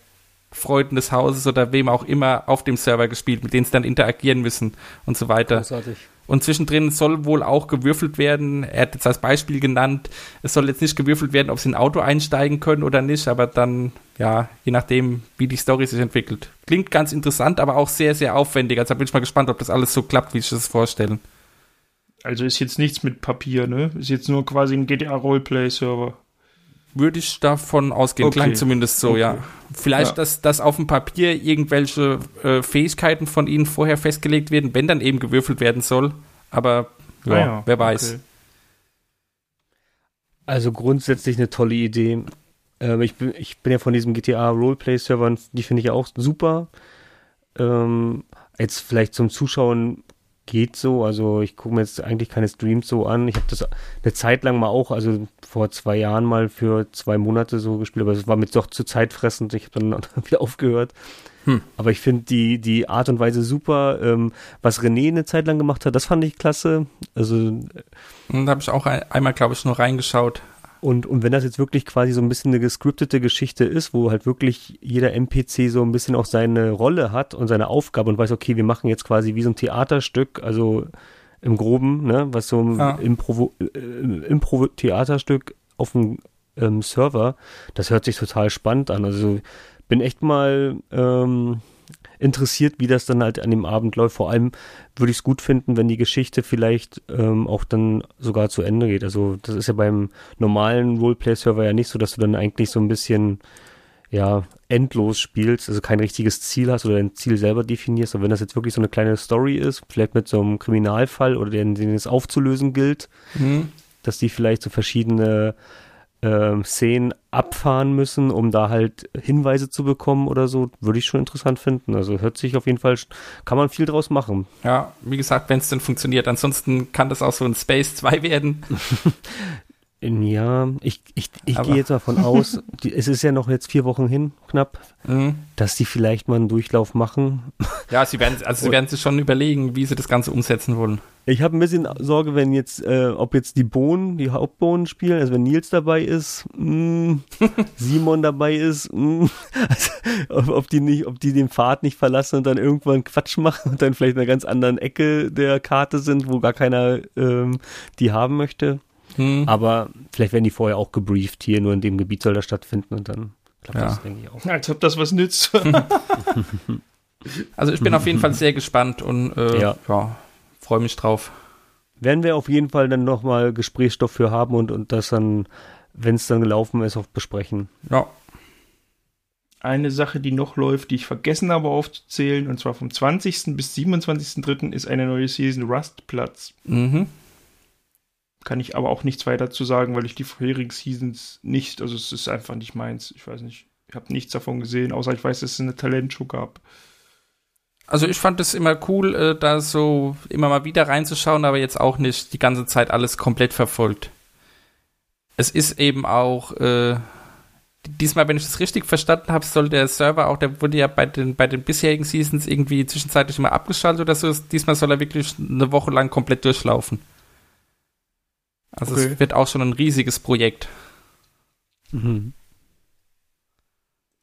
Freunden des Hauses oder wem auch immer auf dem Server gespielt, mit denen sie dann interagieren müssen und so weiter. Großartig. Und zwischendrin soll wohl auch gewürfelt werden. Er hat jetzt als Beispiel genannt, es soll jetzt nicht gewürfelt werden, ob sie in ein Auto einsteigen können oder nicht, aber dann, ja, je nachdem, wie die Story sich entwickelt. Klingt ganz interessant, aber auch sehr, sehr aufwendig. Also bin ich mal gespannt, ob das alles so klappt, wie ich das vorstellen. Also ist jetzt nichts mit Papier, ne? Ist jetzt nur quasi ein GTA Roleplay Server. Würde ich davon ausgehen. Okay. Klang zumindest so, Okay. ja. Vielleicht, Ja. dass, dass auf dem Papier irgendwelche äh, Fähigkeiten von ihnen vorher festgelegt werden, wenn dann eben gewürfelt werden soll. Aber ja, Ah ja, wer weiß. okay. Also grundsätzlich eine tolle Idee. Ähm, ich, bin, ich bin ja von diesem GTA Roleplay-Servern, die finde ich ja auch super. Ähm, jetzt vielleicht zum Zuschauen geht so. Also ich gucke mir jetzt eigentlich keine Streams so an. Ich habe das eine Zeit lang mal auch, also vor zwei Jahren mal für zwei Monate so gespielt, aber es war mir doch zu zeitfressend. Ich habe dann wieder aufgehört. Hm. Aber ich finde die, die Art und Weise super. Ähm, was René eine Zeit lang gemacht hat, das fand ich klasse. Also Und da habe ich auch ein, einmal, glaube ich, nur reingeschaut. Und, und wenn das jetzt wirklich quasi so ein bisschen eine gescriptete Geschichte ist, wo halt wirklich jeder NPC so ein bisschen auch seine Rolle hat und seine Aufgabe und weiß, okay, wir machen jetzt quasi wie so ein Theaterstück, also im Groben, ne, was so ein Ja. Improvo- äh, Impro-Theaterstück auf dem ähm, Server, das hört sich total spannend an. Also bin echt mal ähm, interessiert, wie das dann halt an dem Abend läuft. Vor allem würde ich es gut finden, wenn die Geschichte vielleicht ähm, auch dann sogar zu Ende geht. Also das ist ja beim normalen Roleplay-Server ja nicht so, dass du dann eigentlich so ein bisschen ja endlos spielst, also kein richtiges Ziel hast oder dein Ziel selber definierst. Und wenn das jetzt wirklich so eine kleine Story ist, vielleicht mit so einem Kriminalfall oder den, den es aufzulösen gilt, Hm. dass die vielleicht so verschiedene ähm, Szenen abfahren müssen, um da halt Hinweise zu bekommen oder so, würde ich schon interessant finden. Also hört sich auf jeden Fall, kann man viel draus machen. Ja, wie gesagt, wenn es denn funktioniert. Ansonsten kann das auch so ein Space 2 werden. Ja, ich, ich, ich gehe jetzt davon aus, die, es ist ja noch jetzt vier Wochen hin, knapp, Mhm. dass die vielleicht mal einen Durchlauf machen. Ja, sie werden, also sie werden sich schon überlegen, wie sie das Ganze umsetzen wollen. Ich habe ein bisschen Sorge, wenn jetzt, äh, ob jetzt die Bohnen, die Hauptbohnen spielen, also wenn Nils dabei ist, mh, Simon dabei ist, mh, also, ob, ob die nicht, ob die den Pfad nicht verlassen und dann irgendwann Quatsch machen und dann vielleicht in einer ganz anderen Ecke der Karte sind, wo gar keiner ähm, die haben möchte. Hm. Aber vielleicht werden die vorher auch gebrieft, hier nur in dem Gebiet soll das stattfinden und dann klappt Ja. das, denke ich auch. Als ob das was nützt. Also ich bin auf jeden Fall sehr gespannt und äh, Ja. ja, freue mich drauf. Werden wir auf jeden Fall dann nochmal Gesprächsstoff für haben und, und das dann, wenn es dann gelaufen ist, auch besprechen. Ja, Eine Sache, die noch läuft, die ich vergessen habe aufzuzählen, und zwar vom 20. bis 27.3. ist eine neue Season Rustplatz. mhm. Kann ich aber auch nichts weiter zu sagen, weil ich die vorherigen Seasons nicht, also es ist einfach nicht meins. Ich weiß nicht, ich habe nichts davon gesehen, außer ich weiß, dass es eine Talentshow gab. Also ich fand es immer cool, äh, da so immer mal wieder reinzuschauen, aber jetzt auch nicht die ganze Zeit alles komplett verfolgt. Es ist eben auch, äh, diesmal, wenn ich das richtig verstanden habe, soll der Server auch, der wurde ja bei den, bei den bisherigen Seasons irgendwie zwischenzeitlich immer abgeschaltet oder so. Diesmal soll er wirklich eine Woche lang komplett durchlaufen. Also Okay. es wird auch schon ein riesiges Projekt. Mhm.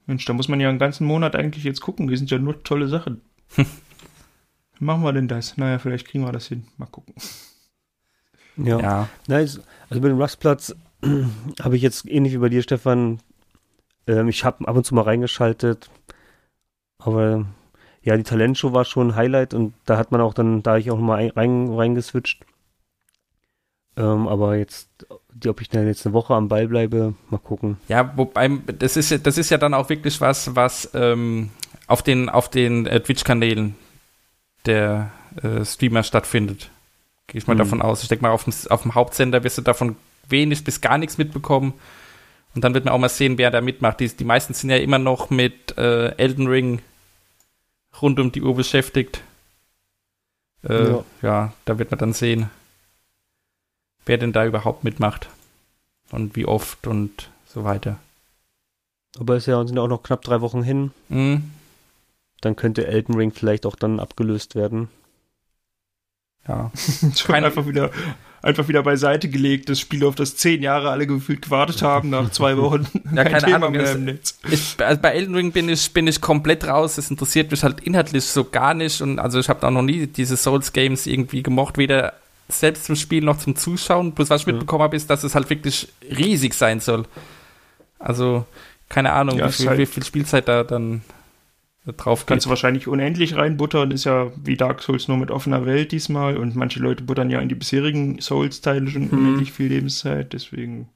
Mensch, da muss man ja einen ganzen Monat eigentlich jetzt gucken. Die sind ja nur tolle Sachen. Wie machen wir denn das? Naja, vielleicht kriegen wir das hin. Mal gucken. Ja. Ja. Nice. Also mit dem Rustplatz habe ich jetzt ähnlich wie bei dir, Stefan, ähm, ich habe ab und zu mal reingeschaltet Aber ja, die Talentshow war schon ein Highlight und da hat man auch dann, da ich auch mal rein, reingeswitcht. Ähm, aber jetzt, die, ob ich dann jetzt eine Woche am Ball bleibe, mal gucken. Ja, wobei, das ist, ja- das ist ja dann auch wirklich was, was ähm, auf den, auf den äh, Twitch-Kanälen der äh, Streamer stattfindet. Gehe ich mal Mhm. davon aus. Ich denke mal, auf dem, auf dem Hauptsender wirst du davon wenig bis gar nichts mitbekommen. Und dann wird man auch mal sehen, wer da mitmacht. Die, die meisten sind ja immer noch mit äh, Elden Ring rund um die Uhr beschäftigt. Äh, Ja. ja, da wird man dann sehen, wer denn da überhaupt mitmacht. Und wie oft und so weiter. Aber es ja, sind ja auch noch knapp drei Wochen hin. Mhm. Dann könnte Elden Ring vielleicht auch dann abgelöst werden. Ja. Schon einfach wieder, einfach wieder beiseite gelegt, das Spiel, auf das zehn Jahre alle gefühlt gewartet haben, nach zwei Wochen. Ja, Kein keine Thema Ahnung, mehr im Netz. Ich, also bei Elden Ring bin ich, bin ich komplett raus. Das interessiert mich halt inhaltlich so gar nicht. Und also ich habe auch noch nie diese Souls-Games irgendwie gemocht, weder selbst zum Spielen noch zum Zuschauen. Bloß was ich mitbekommen habe, ist, dass es halt wirklich riesig sein soll. Also, keine Ahnung, Ja, wie, viel, halt- wie viel Spielzeit da dann drauf Kannst geht. du wahrscheinlich unendlich reinbuttern, ist ja wie Dark Souls nur mit offener Welt diesmal und manche Leute buttern ja in die bisherigen Souls-Teile schon Mhm. unendlich viel Lebenszeit, deswegen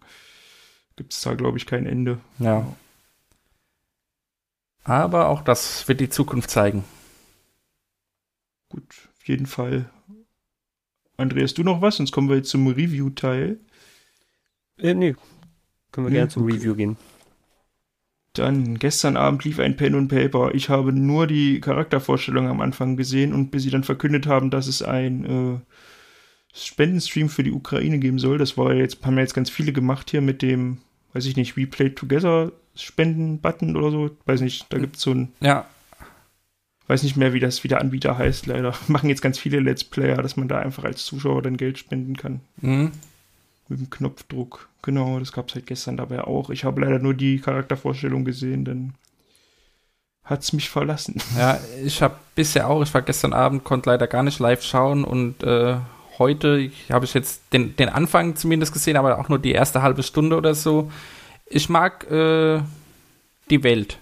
gibt es da, glaube ich, kein Ende. Ja. Aber auch das wird die Zukunft zeigen. Gut, auf jeden Fall. Andreas, du noch was? Sonst kommen wir jetzt zum Review-Teil. Äh, nee. Können wir Nee, gerne zum okay. Review gehen. Dann, gestern Abend lief ein Pen und Paper. Ich habe nur die Charaktervorstellung am Anfang gesehen und bis sie dann verkündet haben, dass es ein äh, Spendenstream für die Ukraine geben soll. Das war ja jetzt, haben ja jetzt ganz viele gemacht hier mit dem, weiß ich nicht, We Play Together Spenden-Button oder so. Weiß nicht, da gibt es so ein, Ja, weiß nicht mehr, wie das, wie der Anbieter heißt, leider. Machen jetzt ganz viele Let's Player, dass man da einfach als Zuschauer dann Geld spenden kann. mhm. Mit dem Knopfdruck. Genau, das gab es halt gestern dabei auch. Ich habe leider nur die Charaktervorstellung gesehen, dann hat's mich verlassen. Ja, ich habe bisher auch, ich war gestern Abend, konnte leider gar nicht live schauen und äh, heute habe ich jetzt den, den Anfang zumindest gesehen, aber auch nur die erste halbe Stunde oder so. Ich mag äh, die Welt.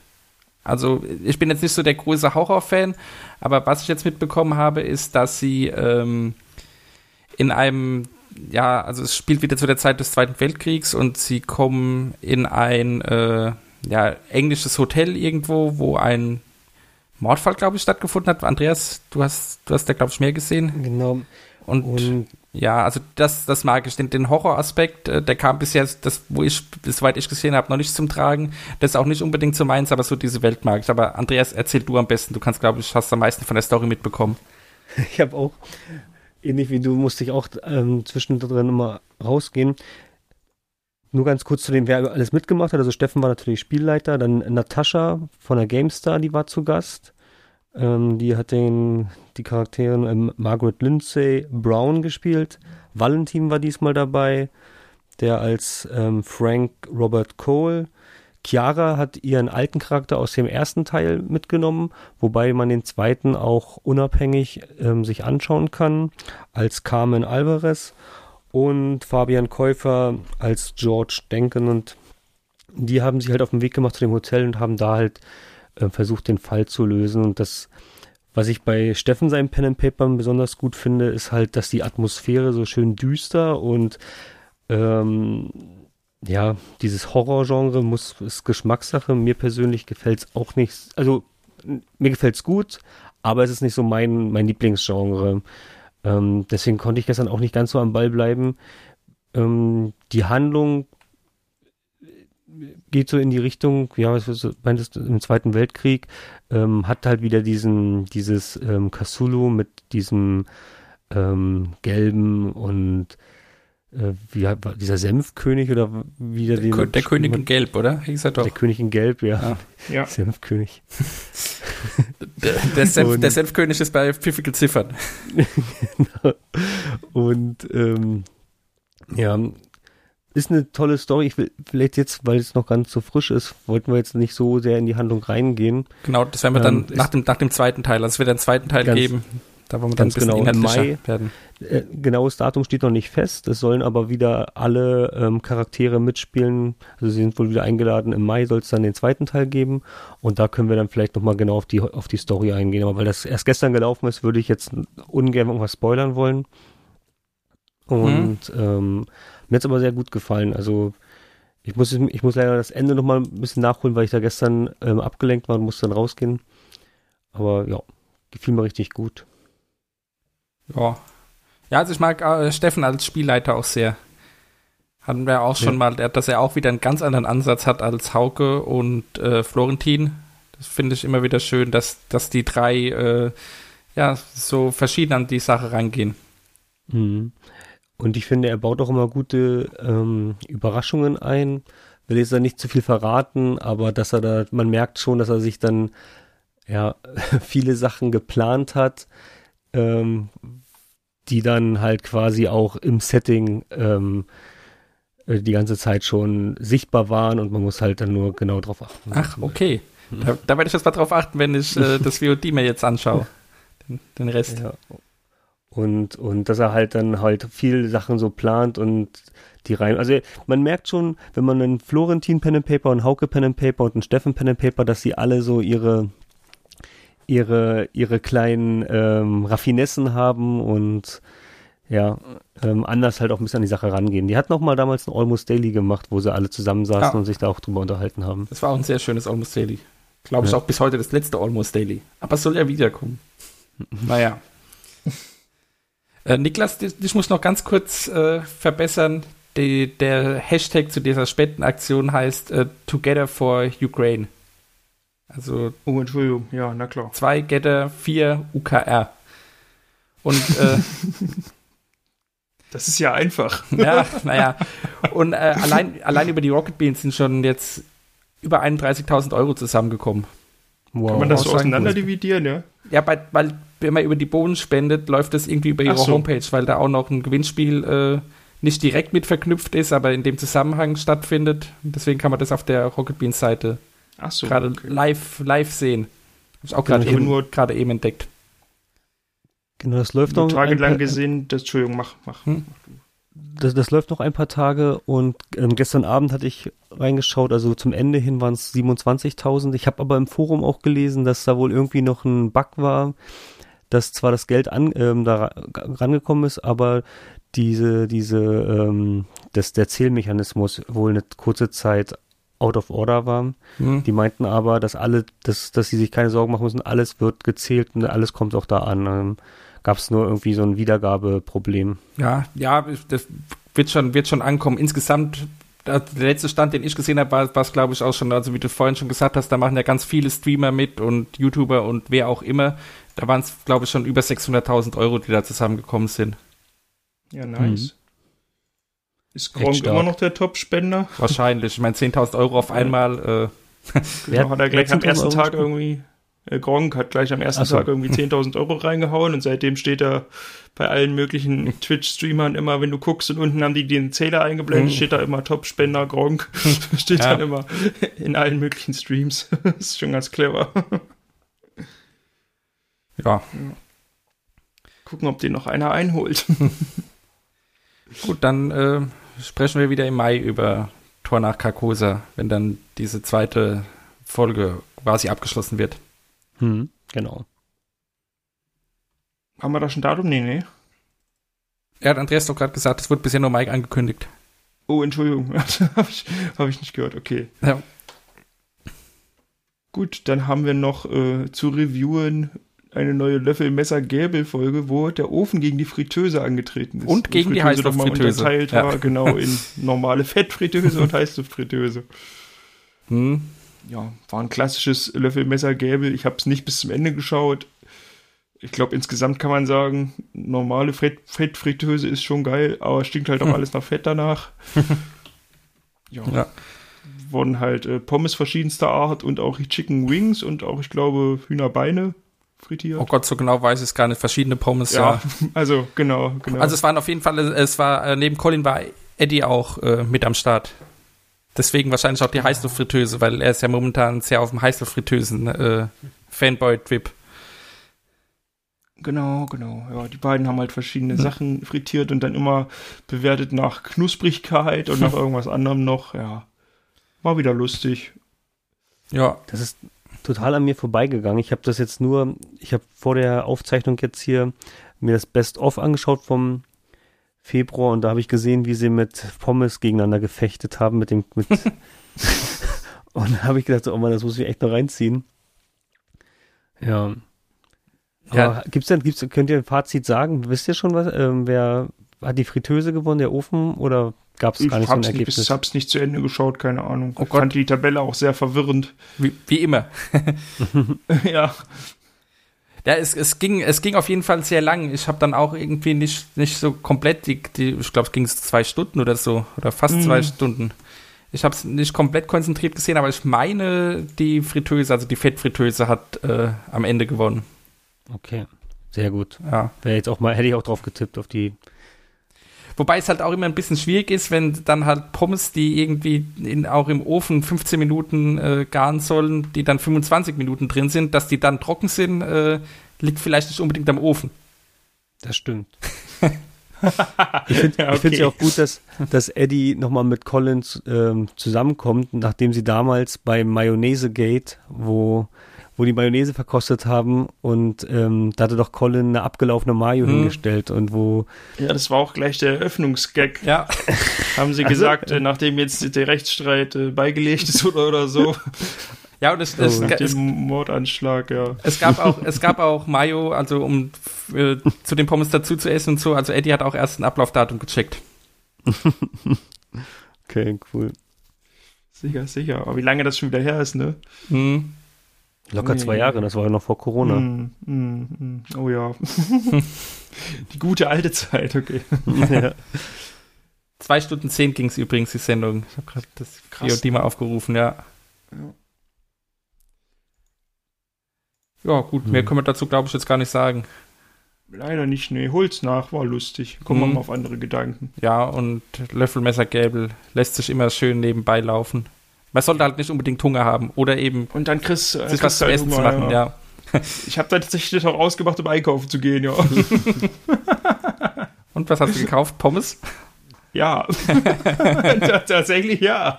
Also ich bin jetzt nicht so der große Horror-Fan, aber was ich jetzt mitbekommen habe, ist, dass sie ähm, in einem, ja, also es spielt wieder zu der Zeit des Zweiten Weltkriegs und sie kommen in ein äh, ja, englisches Hotel irgendwo, wo ein Mordfall, glaube ich, stattgefunden hat. Andreas, du hast, du hast da, glaube ich, mehr gesehen. Genau. Und, Und ja, also das, das mag ich. Den, den Horroraspekt, äh, der kam bisher, das, wo ich, soweit ich gesehen habe, noch nicht zum Tragen. Das ist auch nicht unbedingt so meins, aber so diese Welt mag ich. Aber Andreas, erzähl du am besten. Du kannst, glaube ich, hast am meisten von der Story mitbekommen. ich habe auch, ähnlich wie du, musste ich auch ähm, zwischendrin immer rausgehen. Nur ganz kurz zu dem, wer alles mitgemacht hat. Also Steffen war natürlich Spielleiter, dann Natascha von der GameStar, die war zu Gast. Ähm, die hat den, die Charaktere ähm, Margaret Lindsay Brown gespielt. Valentin war diesmal dabei, der als ähm, Frank Robert Cole. Chiara hat ihren alten Charakter aus dem ersten Teil mitgenommen, wobei man den zweiten auch unabhängig ähm, sich anschauen kann, als Carmen Alvarez und Fabian Käufer als George Denken. Und die haben sich halt auf den Weg gemacht zu dem Hotel und haben da halt äh, versucht, den Fall zu lösen. Und das was ich bei Steffen seinen Pen and Papern besonders gut finde, ist halt, dass die Atmosphäre so schön düster und ähm, ja, dieses Horrorgenre muss ist Geschmackssache. Mir persönlich gefällt es auch nicht. Also mir gefällt es gut, aber es ist nicht so mein mein Lieblingsgenre. Ähm, deswegen konnte ich gestern auch nicht ganz so am Ball bleiben. Ähm, die Handlung geht so in die Richtung, ja, was du meintest, im Zweiten Weltkrieg, ähm, hat halt wieder diesen, dieses ähm, Cthulhu mit diesem ähm, gelben und äh, wie dieser Senfkönig oder wie der, Der, der König in Gelb, oder? Hieß er doch. der König in Gelb, ja. Ja. Ja. Senfkönig. Der, der, Senf, Und- der Senfkönig ist bei pfiffigen Ziffern. Und ähm, ja, ist eine tolle Story. Ich will vielleicht jetzt, weil es noch ganz so frisch ist, wollten wir jetzt nicht so sehr in die Handlung reingehen. Genau, das werden wir Ähm, dann nach dem, nach dem zweiten Teil. Also es wird einen zweiten Teil Ganz- geben. Da wollen wir dann Ganz ein genau, im Mai. werden. Äh, genaues Datum steht noch nicht fest. Es sollen aber wieder alle ähm, Charaktere mitspielen. Also sie sind wohl wieder eingeladen. Im Mai soll es dann den zweiten Teil geben. Und da können wir dann vielleicht nochmal genau auf die, auf die Story eingehen. Aber weil das erst gestern gelaufen ist, würde ich jetzt ungern irgendwas spoilern wollen. Und ähm, mir hat es aber sehr gut gefallen. Also ich muss, ich muss leider das Ende nochmal ein bisschen nachholen, weil ich da gestern ähm, abgelenkt war und musste dann rausgehen. Aber ja, gefiel mir richtig gut. Ja. Ja, also ich mag äh, Steffen als Spielleiter auch sehr. Hatten wir auch schon Ja. mal, dass er auch wieder einen ganz anderen Ansatz hat als Hauke und äh, Florentin. Das finde ich immer wieder schön, dass, dass die drei äh, ja so verschieden an die Sache rangehen. Mhm. Und ich finde, er baut auch immer gute ähm, Überraschungen ein. Will jetzt da nicht zu viel verraten, aber dass er da, man merkt schon, dass er sich dann ja viele Sachen geplant hat, ähm, die dann halt quasi auch im Setting ähm, äh, die ganze Zeit schon sichtbar waren und man muss halt dann nur genau drauf achten. Ach, okay. Da, da werde ich jetzt mal drauf achten, wenn ich äh, das VOD mir jetzt anschaue. Den, den Rest. Ja. Und, und dass er halt dann halt viele Sachen so plant und die rein. Also man merkt schon, wenn man einen Florentin Pen and Paper und Hauke Pen and Paper und einen Steffen Pen and Paper, dass sie alle so ihre ihre ihre kleinen ähm, Raffinessen haben und ja, ähm, anders halt auch ein bisschen an die Sache rangehen. Die hatten auch mal damals ein Almost Daily gemacht, wo sie alle zusammensaßen Ja. und sich da auch drüber unterhalten haben. Das war auch ein sehr schönes Almost Daily. Glaube ich Ja. auch bis heute das letzte Almost Daily. Aber es soll ja wiederkommen. naja. Äh, Niklas, dich muss noch ganz kurz äh, verbessern. Die, der Hashtag zu dieser Spendenaktion heißt äh, Together for Ukraine. Also Oh, Entschuldigung. Ja, na klar. zwei Getter, vier UKR. Und äh, Das ist ja einfach. ja, naja. Und äh, allein, allein über die Rocket Beans sind schon jetzt über 31.000 Euro zusammengekommen. Wow. Kann man das so auseinander dividieren, ja? Ja, bei, weil wenn man über die Bohnen spendet, läuft das irgendwie über ihre so. Homepage, weil da auch noch ein Gewinnspiel äh, nicht direkt mit verknüpft ist, aber in dem Zusammenhang stattfindet. Deswegen kann man das auf der Rocket Beans Seite Ach so. gerade okay. live, live sehen. Hab ich auch gerade habe eben, nur- gerade eben entdeckt. Genau, das läuft noch Tage ein lang gesehen. Das, Entschuldigung, mach, mach. Hm? das, das läuft noch ein paar Tage und ähm, gestern Abend hatte ich reingeschaut, also zum Ende hin waren es 27.000. Ich habe aber im Forum auch gelesen, dass da wohl irgendwie noch ein Bug war, dass zwar das Geld an, ähm, da ra- rangekommen ist, aber diese, diese, ähm, das, der Zählmechanismus wohl eine kurze Zeit out of order war. Hm? Die meinten aber, dass alle, dass, dass sie sich keine Sorgen machen müssen, alles wird gezählt und alles kommt auch da an. Ähm, Gab es nur irgendwie so ein Wiedergabeproblem. Ja, ja, das wird schon, wird schon ankommen. Insgesamt, der letzte Stand, den ich gesehen habe, war es, glaube ich, auch schon, also wie du vorhin schon gesagt hast, da machen ja ganz viele Streamer mit und YouTuber und wer auch immer. Da waren es, glaube ich, schon über 600.000 Euro, die da zusammengekommen sind. Ja, nice. Ist Gronk immer noch der Top-Spender? Wahrscheinlich. Ich meine, 10.000 Euro auf einmal. Äh, Genau, hat er gleich am 10.000 ersten Euro Tag irgendwie, äh, Gronk hat gleich am ersten so. Tag irgendwie 10.000 Euro reingehauen und seitdem steht er bei allen möglichen Twitch-Streamern immer, wenn du guckst und unten haben die den Zähler eingeblendet, Mhm. steht da immer Top-Spender Gronk. steht Ja. dann immer in allen möglichen Streams. das ist schon ganz clever. ja, Gucken, ob den noch einer einholt. gut, dann äh, sprechen wir wieder im Mai über Tor nach Carcosa, wenn dann diese zweite Folge quasi abgeschlossen wird. Hm, genau. Haben wir da schon Datum? Nee, nee. Er hat Andreas doch gerade gesagt, es wurde bisher nur Mike angekündigt. Oh, Entschuldigung. habe ich, hab ich nicht gehört. Okay. Ja. Gut, dann haben wir noch äh, zu reviewen eine neue Löffel-Messer-Gäbel-Folge, wo der Ofen gegen die Fritteuse angetreten ist. Und gegen die Fritteuse noch mal Heißluftfritteuse. unterteilt Ja. war, genau, in normale Fettfritteuse und Heißluftfritteuse. Hm. Ja, war ein klassisches Löffel-Messer-Gäbel. Ich habe es nicht bis zum Ende geschaut. Ich glaube, insgesamt kann man sagen, normale Fett Fettfritteuse ist schon geil, aber stinkt halt auch Hm. alles nach Fett danach. ja. Ja. Wurden halt äh, Pommes verschiedenster Art und auch Chicken Wings und auch, ich glaube, Hühnerbeine frittiert. Oh Gott, so genau weiß ich es gar nicht. Verschiedene Pommes, ja. ja, also genau, genau. Also es waren auf jeden Fall, es war, äh, neben Colin war Eddie auch äh, mit am Start. Deswegen wahrscheinlich auch die Heißluftfritteuse, weil er ist ja momentan sehr auf dem Heißluftfritteusen äh, Fanboy-Trip. Genau, genau. Ja, die beiden haben halt verschiedene Sachen frittiert und dann immer bewertet nach Knusprigkeit und nach irgendwas anderem noch. Ja, war wieder lustig. Ja, Das ist total an mir vorbeigegangen. Ich habe das jetzt nur, ich habe vor der Aufzeichnung jetzt hier mir das Best-of angeschaut vom Februar und da habe ich gesehen, wie sie mit Pommes gegeneinander gefechtet haben mit dem mit und da habe ich gedacht, so, oh Mann, das muss ich echt noch reinziehen. Ja. Ja. Aber gibt's denn, gibt's, könnt ihr ein Fazit sagen? Wisst ihr schon was? Ähm, wer hat die Fritteuse gewonnen, der Ofen oder gab es Ich gar nicht so ein hab's, nicht, Ergebnis? bis, hab's nicht zu Ende geschaut, keine Ahnung. Oh ich Gott. fand die Tabelle auch sehr verwirrend. wie, wie immer. ja, Ja, es, es, ging, es ging auf jeden Fall sehr lang. Ich habe dann auch irgendwie nicht, nicht so komplett, die, die, ich glaube, es ging zwei Stunden oder so, oder fast Mhm. zwei Stunden. Ich habe es nicht komplett konzentriert gesehen, aber ich meine, die Fritteuse, also die Fettfritteuse hat äh, am Ende gewonnen. Okay, sehr gut. Ja. Wäre jetzt auch mal, hätte ich auch drauf getippt auf die. Wobei es halt auch immer ein bisschen schwierig ist, wenn dann halt Pommes, die irgendwie in, auch im Ofen 15 Minuten äh, garen sollen, die dann 25 Minuten drin sind, dass die dann trocken sind, äh, liegt vielleicht nicht unbedingt am Ofen. Das stimmt. ich finde Ja, es okay. ja auch gut, dass, dass Eddie nochmal mit Collins ähm, zusammenkommt, nachdem sie damals bei Mayonnaise Gate, wo, wo die Mayonnaise verkostet haben und ähm, da hatte doch Colin eine abgelaufene Mayo Hm. hingestellt und wo ja, das war auch gleich der Eröffnungsgag. Ja, Haben sie gesagt, äh, nachdem jetzt der Rechtsstreit äh, beigelegt ist oder, oder so, ja und es, es, nach es, dem Mordanschlag, ja. es gab auch, es gab auch Mayo, also um äh, zu den Pommes dazu zu essen und so. Also Eddie hat auch erst ein Ablaufdatum gecheckt. Okay, cool. Sicher, sicher. Aber wie lange das schon wieder her ist, ne? Hm. Locker zwei Ui. Jahre, das war ja noch vor Corona. Mm, mm, mm. Oh ja. die gute alte Zeit, okay. ja. Zwei Stunden zehn ging es übrigens, die Sendung. Ich habe gerade das. VOD mal aufgerufen, ja. Ja, gut, mehr Hm. können wir dazu, glaube ich, jetzt gar nicht sagen. Leider nicht, nee. Hol's nach, war lustig. Kommen wir Mhm. mal auf andere Gedanken. Ja, und Löffelmessergäbel lässt sich immer schön nebenbei laufen. Man sollte halt nicht unbedingt Hunger haben oder eben Und dann kriegst, äh, sich kriegst was du zu halt essen zu machen, ja. Ich habe tatsächlich auch ausgemacht, um einkaufen zu gehen, ja. Und was hast du gekauft? Pommes? ja. Ta- tatsächlich ja.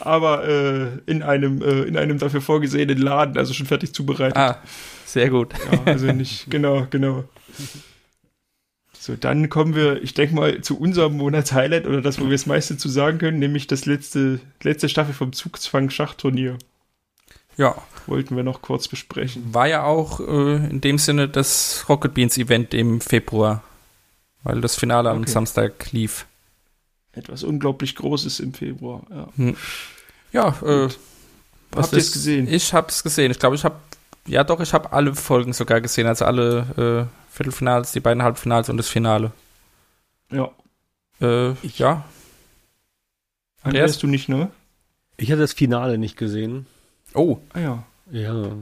Aber äh, in, einem, äh, in einem dafür vorgesehenen Laden, also schon fertig zubereitet. Ah, sehr gut. Ja, also nicht, genau, genau. So, dann kommen wir, ich denke mal, zu unserem Monatshighlight oder das, wo wir das meiste zu sagen können, nämlich das letzte, letzte Staffel vom Zugzwang-Schachturnier. Ja, Wollten wir noch kurz besprechen. war ja auch äh, in dem Sinne das Rocket Beans Event im Februar, weil das Finale am Okay. Samstag lief. Etwas unglaublich Großes im Februar. Ja. Ja, äh, was Habt ihr es gesehen? Ich habe es gesehen. Ich glaube, ich habe ja doch, ich habe alle Folgen sogar gesehen, also alle äh, Viertelfinals, die beiden Halbfinals und das Finale. Ja. Äh, ja, Andreas, du nicht, ne? Ich hatte das Finale nicht gesehen. oh, Ah ja. Ja,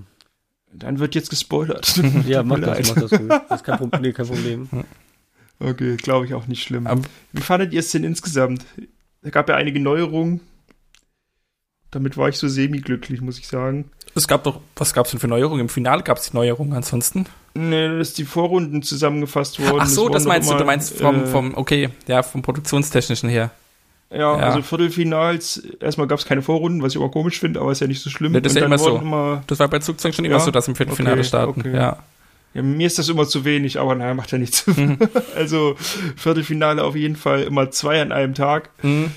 Dann wird jetzt gespoilert. ja mach das, mach das ruhig. Das ist kein, Pro nee, kein Problem. Okay, glaube ich auch nicht schlimm. Aber- Wie fandet ihr es denn insgesamt? Es gab ja einige Neuerungen. Damit war ich so semi-glücklich, muss ich sagen. es gab doch, was gab es denn für Neuerungen? Im Finale gab es die Neuerungen ansonsten. Nee, dass die Vorrunden zusammengefasst wurden. Ach so, das meinst du, noch du immer, meinst vom, äh, vom, okay, ja, vom Produktionstechnischen her. Ja, ja. also Viertelfinals. Erstmal gab es keine Vorrunden, was ich aber komisch finde, aber ist ja nicht so schlimm. Nee, das ist ja immer so. Immer, Das war bei Zugzwang schon immer Ja? so, dass im Viertelfinale Okay, starten. okay. Ja. ja, mir ist das immer zu wenig, aber naja, macht ja nichts. Mhm. also Viertelfinale auf jeden Fall immer zwei an einem Tag. Mhm.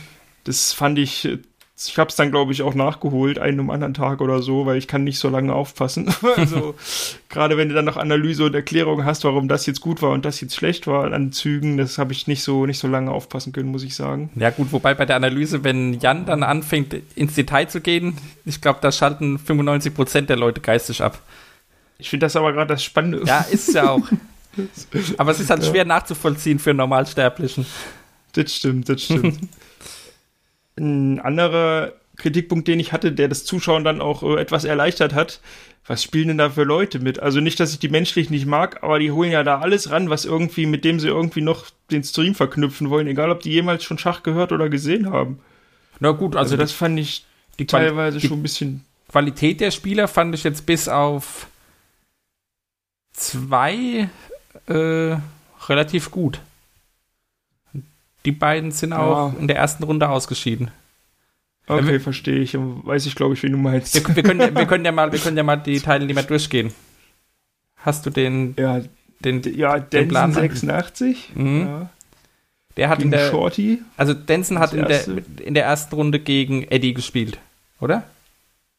Das fand ich, ich habe es dann glaube ich auch nachgeholt, einen am anderen Tag oder so, weil ich kann nicht so lange aufpassen. also gerade wenn du dann noch Analyse und Erklärung hast, warum das jetzt gut war und das jetzt schlecht war an Zügen, das habe ich nicht so nicht so lange aufpassen können, muss ich sagen. Ja gut, wobei bei der Analyse, wenn Jan dann anfängt, ins Detail zu gehen, ich glaube, da schalten 95% der Leute geistig ab. Ich finde das aber gerade das Spannende. Ja, ist es ja auch. Aber es ist halt schwer nachzuvollziehen für einen Normalsterblichen. Das stimmt, das stimmt. Ein anderer Kritikpunkt, den ich hatte, der das Zuschauen dann auch äh, etwas erleichtert hat, was spielen denn da für Leute mit? Also nicht, dass ich die menschlich nicht mag, aber die holen ja da alles ran, was irgendwie, mit dem sie irgendwie noch den Stream verknüpfen wollen, egal ob die jemals schon Schach gehört oder gesehen haben. Na gut, Also, also, das fand ich die teilweise die schon ein bisschen. Qualität der Spieler fand ich jetzt bis auf 2 äh, relativ gut. Die beiden sind auch Ja. in der ersten Runde ausgeschieden. Okay, verstehe ich. Weiß ich, glaube ich, wen du meinst. Wir, wir, können, ja- wir, können ja mal, wir können ja mal die Teilnehmer durchgehen. Hast du den, ja, den ja Den Plan- Denson 86. Mhm. Ja. der hat in Gegen der, Shorty. also Denson hat in der, in der ersten Runde gegen Eddie gespielt, oder?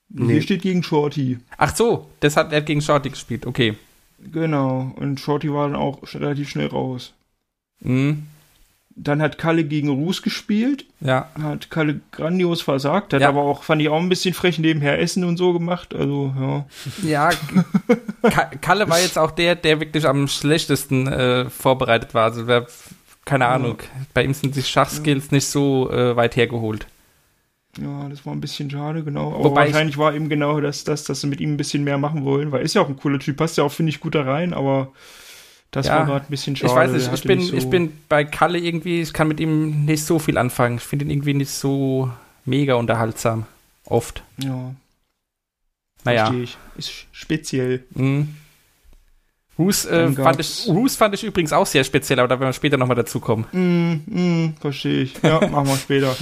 Nee. Hier steht gegen Shorty. Ach so, das hat er hat gegen Shorty gespielt, okay. Genau. Und Shorty war dann auch relativ schnell raus. Mhm. Dann hat Kalle gegen Ruß gespielt. Ja, Hat Kalle grandios versagt. Hat Ja. aber auch, fand ich auch ein bisschen frech nebenher Essen und so gemacht. Also, ja. Ja, Ka- Kalle war jetzt auch der, der wirklich am schlechtesten äh, vorbereitet war. Also, wer, keine Ahnung, bei ihm sind die Schachskills nicht so äh, weit hergeholt. Ja, das war ein bisschen schade, genau. Aber Wobei ich- wahrscheinlich war eben genau das, das, dass sie mit ihm ein bisschen mehr machen wollen, weil ist ja auch ein cooler Typ, passt ja auch, finde ich, gut da rein, aber das Ja, war gerade ein bisschen schade. ich weiß nicht, ich bin, nicht so- ich bin bei Kalle irgendwie, ich kann mit ihm nicht so viel anfangen. Ich finde ihn irgendwie nicht so mega unterhaltsam. Oft. Ja, Naja. verstehe ich. Ist speziell. Mhm. Roos, äh, fand ich, Roos fand ich übrigens auch sehr speziell, aber da werden wir später nochmal dazu kommen. Mm, mm, verstehe ich. Ja, machen wir später.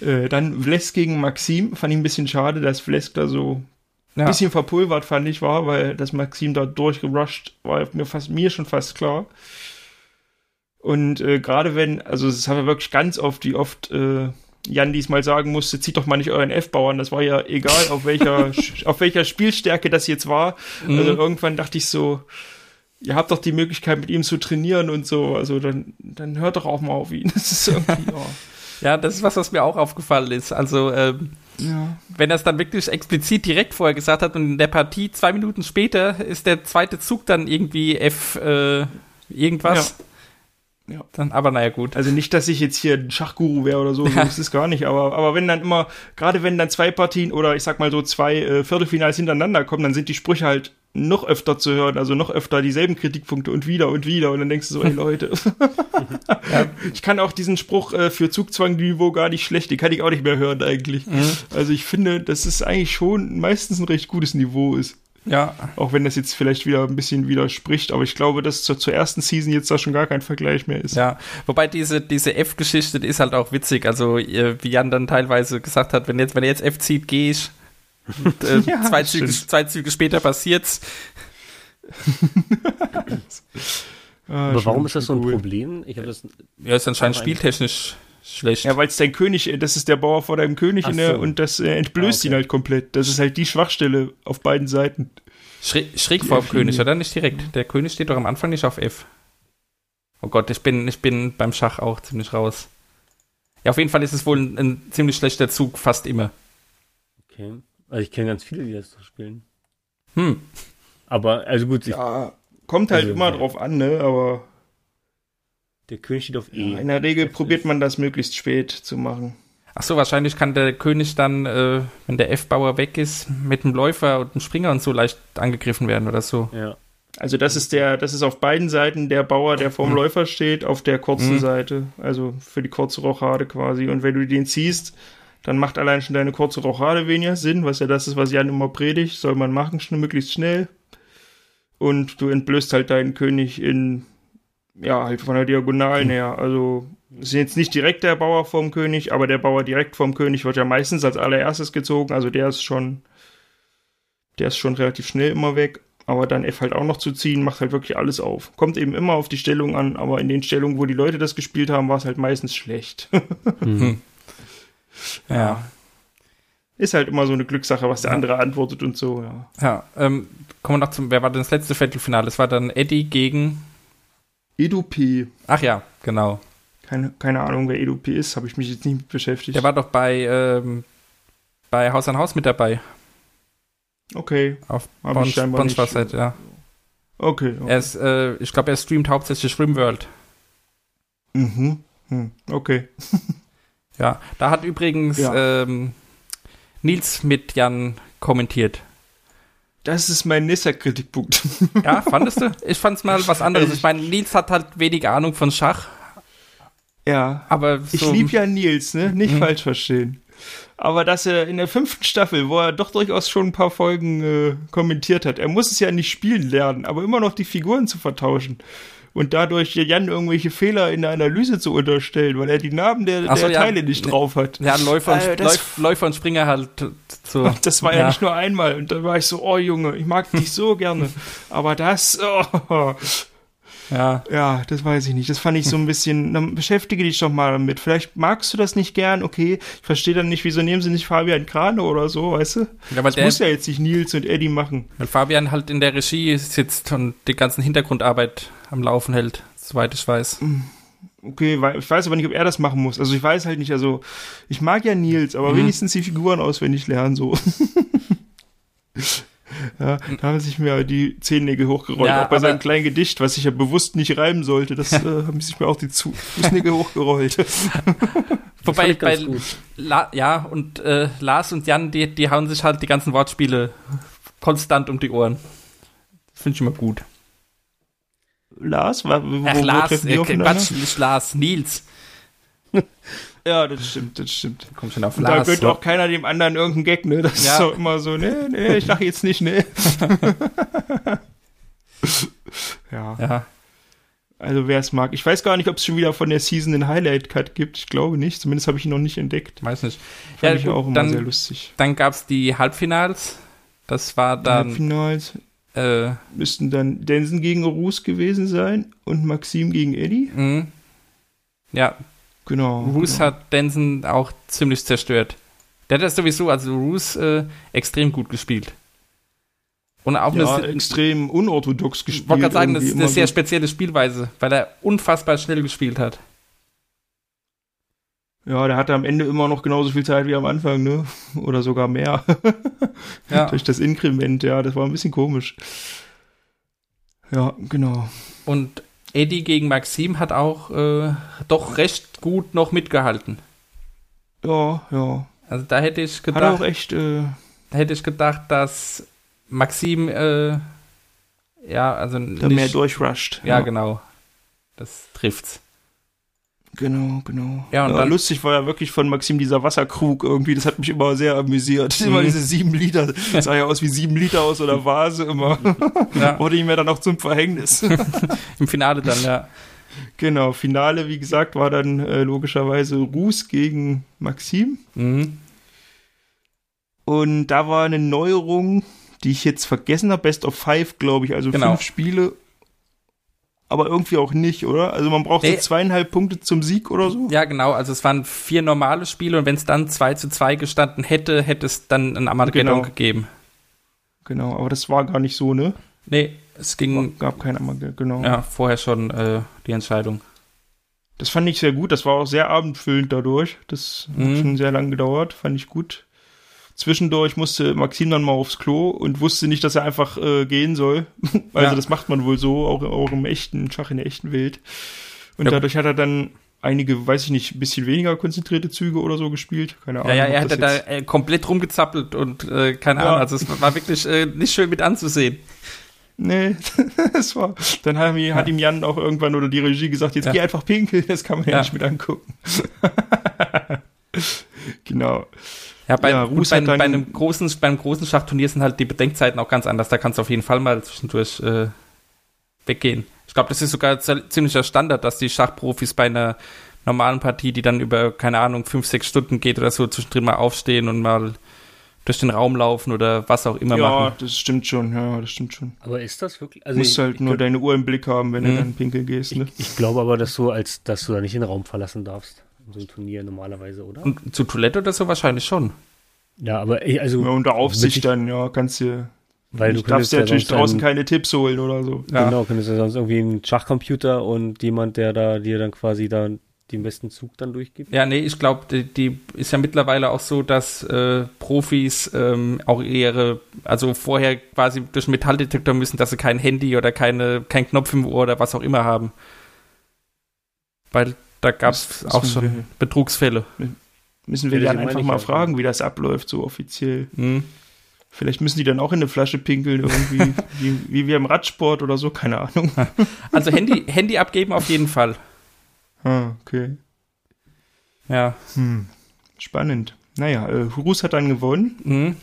äh, dann Vlesk gegen Maxim. Fand ich ein bisschen schade, dass Vlesk da so Ja. bisschen verpulvert, fand ich, war, weil das Maxim da durchgerusht war mir fast mir schon fast klar. Und äh, gerade wenn, also das haben wir wirklich ganz oft, wie oft äh, Jan diesmal sagen musste, zieht doch mal nicht euren F-Bauern. Das war ja egal, auf welcher, auf welcher Spielstärke das jetzt war. Mhm. Also irgendwann dachte ich so, ihr habt doch die Möglichkeit, mit ihm zu trainieren und so. Also dann, dann hört doch auch mal auf ihn. Das ist irgendwie, ja. Ja, das ist was, was mir auch aufgefallen ist. Also, ähm, ja. wenn er es dann wirklich explizit direkt vorher gesagt hat und in der Partie zwei Minuten später ist der zweite Zug dann irgendwie F äh, irgendwas. Ja. Ja. Dann, aber naja, gut. Also nicht, dass ich jetzt hier ein Schachguru wäre oder so, so ist es gar nicht, aber, aber wenn dann immer, gerade wenn dann zwei Partien oder ich sag mal so zwei äh, Viertelfinals hintereinander kommen, dann sind die Sprüche halt noch öfter zu hören, also noch öfter dieselben Kritikpunkte und wieder und wieder und dann denkst du so, ey Leute, ich kann auch diesen Spruch äh, für Zugzwang-Niveau gar nicht schlecht, den kann ich auch nicht mehr hören eigentlich. Also ich finde, dass es eigentlich schon meistens ein recht gutes Niveau ist. Ja, Auch wenn das jetzt vielleicht wieder ein bisschen widerspricht, aber ich glaube, dass zur, zur ersten Season jetzt da schon gar kein Vergleich mehr ist. ja. Wobei diese, diese F-Geschichte, die ist halt auch witzig. Also, äh, wie Jan dann teilweise gesagt hat, wenn jetzt, wenn er jetzt F zieht, gehe ich. Und, äh, Ja, zwei, Züge, zwei Züge später passiert's. Ah, Aber warum ist das so ein cool. Problem? Ich habe das. Ja, ist anscheinend spieltechnisch schlecht. Ja, weil es dein König, äh, das ist der Bauer vor deinem König Ach der, so. und das äh, entblößt Ah, okay. ihn halt komplett. Das ist halt die Schwachstelle auf beiden Seiten. Schräg, schräg vor dem König, oder? Nicht direkt. Der König steht doch am Anfang nicht auf F. Oh Gott, ich bin, ich bin beim Schach auch ziemlich raus. Ja, auf jeden Fall ist es wohl ein, ein ziemlich schlechter Zug, fast immer. Okay. Also ich kenne ganz viele, die das so spielen. Hm. Aber, also gut, ich, Ja, kommt halt Also, immer ja. drauf an, ne? Aber der König steht auf E. in der Regel Das probiert man das möglichst spät zu machen. Ach so, wahrscheinlich kann der König dann, äh, wenn der F-Bauer weg ist, mit dem Läufer und dem Springer und so leicht angegriffen werden oder so. Ja. Also das ist der, das ist auf beiden Seiten der Bauer, der vorm Mhm. Läufer steht, auf der kurzen Mhm. Seite. Also für die kurze Rochade quasi. Und wenn du den ziehst, dann macht allein schon deine kurze Rochade weniger Sinn, was ja das ist, was Jan immer predigt, soll man machen, schnell, möglichst schnell. Und du entblößt halt deinen König in, ja, halt von der Diagonalen her. Also ist jetzt nicht direkt der Bauer vorm König, aber der Bauer direkt vorm König wird ja meistens als allererstes gezogen. Also der ist schon, der ist schon relativ schnell immer weg. Aber dann F halt auch noch zu ziehen, macht halt wirklich alles auf. Kommt eben immer auf die Stellung an, aber in den Stellungen, wo die Leute das gespielt haben, war es halt meistens schlecht. Hm. Ja. Ist halt immer so eine Glückssache, was der andere antwortet und so, ja. Ja, ähm, kommen wir noch zum, wer war denn das letzte Viertelfinale? Es war dann Eddie gegen, Edu P. ach ja, genau. Keine, keine Ahnung, wer Edu P ist, habe ich mich jetzt nicht mit beschäftigt. Der war doch bei, ähm, bei Haus an Haus mit dabei. okay, Auf nicht. Bonn-Schwarzheit, ja. okay. okay. Er ist, äh, ich glaube, er streamt hauptsächlich Rimworld. Mhm. Hm. Okay. Ja, da hat übrigens Ja. ähm, Nils mit Jan kommentiert. Das ist mein Nissa-Kritikpunkt. Ja, fandest du? Ich fand's mal was anderes. Ich meine, Nils hat halt wenig Ahnung von Schach, ja. aber Ich so, lieb ja Nils, ne? Nicht Mhm. falsch verstehen. Aber dass er in der fünften Staffel, wo er doch durchaus schon ein paar Folgen äh, kommentiert hat, er muss es ja nicht spielen lernen, aber immer noch die Figuren zu vertauschen und dadurch Jan irgendwelche Fehler in der Analyse zu unterstellen, weil er die Namen der, so, der ja. Teile nicht drauf hat. Ja, Läufer, und, Äh, das- Läuf, Läufer und Springer halt so. Das war ja. nicht nur einmal. Und da war ich so, oh Junge, ich mag dich so gerne. Aber das, oh, Ja, ja, das weiß ich nicht. Das fand ich so ein bisschen, dann beschäftige dich doch mal damit. Vielleicht magst du das nicht gern, okay. Ich verstehe dann nicht, wieso nehmen sie nicht Fabian Krane oder so, weißt du? ja weil, Das der, muss ja jetzt nicht Nils und Eddie machen. weil Fabian halt in der Regie sitzt und die ganzen Hintergrundarbeit am Laufen hält, soweit ich weiß. Okay, weil ich weiß aber nicht, ob er das machen muss. Also ich weiß halt nicht, also ich mag ja Nils, aber Mhm. wenigstens die Figuren auswendig lernen so. ja, da haben sich mir die Zehennägel hochgerollt. Ja, auch bei seinem kleinen Gedicht, was ich ja bewusst nicht reimen sollte, das äh, haben sich mir auch die Zu- Fußnägel hochgerollt. Wobei, ich bei gut. La ja, und äh, Lars und Jan, die, die hauen sich halt die ganzen Wortspiele konstant um die Ohren. Finde ich immer gut. Lars, wo, Ach, wo Lars, äh? Quatsch, nicht Lars, Nils. Ja, das stimmt, das stimmt. Komm schon auf Und da Lars. gönnt auch keiner dem anderen irgendeinen Gag, ne? Das Ja. ist doch immer so, ne, ne, ich lache jetzt nicht, ne. ja. Ja, Also wer es mag. Ich weiß gar nicht, ob es schon wieder von der Season einen Highlight-Cut gibt. Ich glaube nicht. Zumindest habe ich ihn noch nicht entdeckt. weiß nicht. Fand Ja, ich gut, auch immer dann- sehr lustig. Dann gab es die Halbfinals. Das war dann, Halbfinals äh, müssten dann Densen gegen Roos gewesen sein und Maxim gegen Eddie. mh. ja, Genau. Roos genau. hat Denson auch ziemlich zerstört. Der hat das sowieso, also Roos, äh, extrem gut gespielt. Und auch ja, eine, extrem unorthodox ich gespielt. wollte gerade sagen, das ist eine sehr spezielle Spielweise, weil er unfassbar schnell gespielt hat. Ja, der hatte am Ende immer noch genauso viel Zeit wie am Anfang, ne? Oder sogar mehr. Ja. Durch das Inkrement, ja, das war ein bisschen komisch. Ja, genau. Und Eddie gegen Maxim hat auch äh, doch recht gut noch mitgehalten. Ja, ja. Also da hätte ich Hat gedacht, auch echt, äh, da hätte ich gedacht, dass Maxim äh, ja, also da mehr durchrusht. Ja, genau. Das trifft's. Genau, genau. Ja, und dann- lustig war ja wirklich von Maxim dieser Wasserkrug irgendwie, das hat mich immer sehr amüsiert. Mhm. Immer diese sieben Liter, das sah ja aus wie sieben Liter aus so einer Vase immer. Ja, Wurde ihm ja dann auch zum Verhängnis. Im Finale dann, ja. genau, Finale, wie gesagt, war dann äh, logischerweise Ruß gegen Maxim. Mhm. Und da war eine Neuerung, die ich jetzt vergessen habe, Best of Five, glaube ich, also Genau. fünf Spiele. Aber irgendwie auch nicht, oder? Also man braucht Nee. so zweieinhalb Punkte zum Sieg oder so? Ja, genau. Also es waren vier normale Spiele und wenn es dann 2 zu 2 gestanden hätte, hätte es dann ein Armageddon Genau. gegeben. Genau, aber das war gar nicht so, ne? Nee, es ging Gab kein Armageddon, genau. ja vorher schon äh, die Entscheidung. Das fand ich sehr gut. Das war auch sehr abendfüllend dadurch. Das Mhm. hat schon sehr lang gedauert. Fand ich gut. Zwischendurch musste Maxim dann mal aufs Klo und wusste nicht, dass er einfach äh, gehen soll. also Ja. das macht man wohl so, auch, auch im echten Schach, in der echten Welt. Und Ja. dadurch hat er dann einige, weiß ich nicht, ein bisschen weniger konzentrierte Züge oder so gespielt. Keine Ahnung. Ja, ja, er hatte da äh, komplett rumgezappelt und äh, keine Ja. Ahnung. Also es war wirklich äh, nicht schön mit anzusehen. Nee, das war. Dann hat, ihm- hat ihm Jan auch irgendwann oder die Regie gesagt, jetzt Ja. geh einfach pinkeln, das kann man ja, Ja. nicht mit angucken. genau. Ja, bei, Ja, gut, bei, bei einem großen, beim großen Schachturnier sind halt die Bedenkzeiten auch ganz anders. Da kannst du auf jeden Fall mal zwischendurch äh, weggehen. Ich glaube, das ist sogar ziemlicher Standard, dass die Schachprofis bei einer normalen Partie, die dann über, keine Ahnung, fünf, sechs Stunden geht oder so, zwischendrin mal aufstehen und mal durch den Raum laufen oder was auch immer Ja, machen. das stimmt schon, ja, das stimmt schon. Aber ist das wirklich? Du Also musst ich, halt ich, nur deine Uhr im Blick haben, wenn Mhm. du dann pinkeln gehst, ne? ich glaube aber, dass du als, dass du da nicht den Raum verlassen darfst. So ein Turnier normalerweise, oder? Und zu Toilette oder so wahrscheinlich schon. ja, aber ey, also Ja, unter Aufsicht wirklich- dann, ja, kannst du. weil du ich darfst ja natürlich draußen einen, keine Tipps holen oder so. Ja. Genau, könntest ja sonst irgendwie einen Schachcomputer und jemand, der da dir dann quasi da den besten Zug dann durchgibt. Ja, nee, ich glaube, die, die ist ja mittlerweile auch so, dass äh, Profis ähm, auch ihre, also vorher quasi durch einen Metalldetektor müssen, dass sie kein Handy oder keine, kein Knopf im Ohr oder was auch immer haben. Weil da gab es auch schon wir- Betrugsfälle. Müssen wir dann einfach mal fragen, wie das abläuft, so offiziell. Mhm. Vielleicht müssen die dann auch in eine Flasche pinkeln, irgendwie, wie, wie wir im Radsport oder so, keine Ahnung. Also Handy, Handy abgeben auf jeden Fall. Ah, okay. Ja. Hm. Spannend. naja, äh, Rus hat dann gewonnen. Mhm.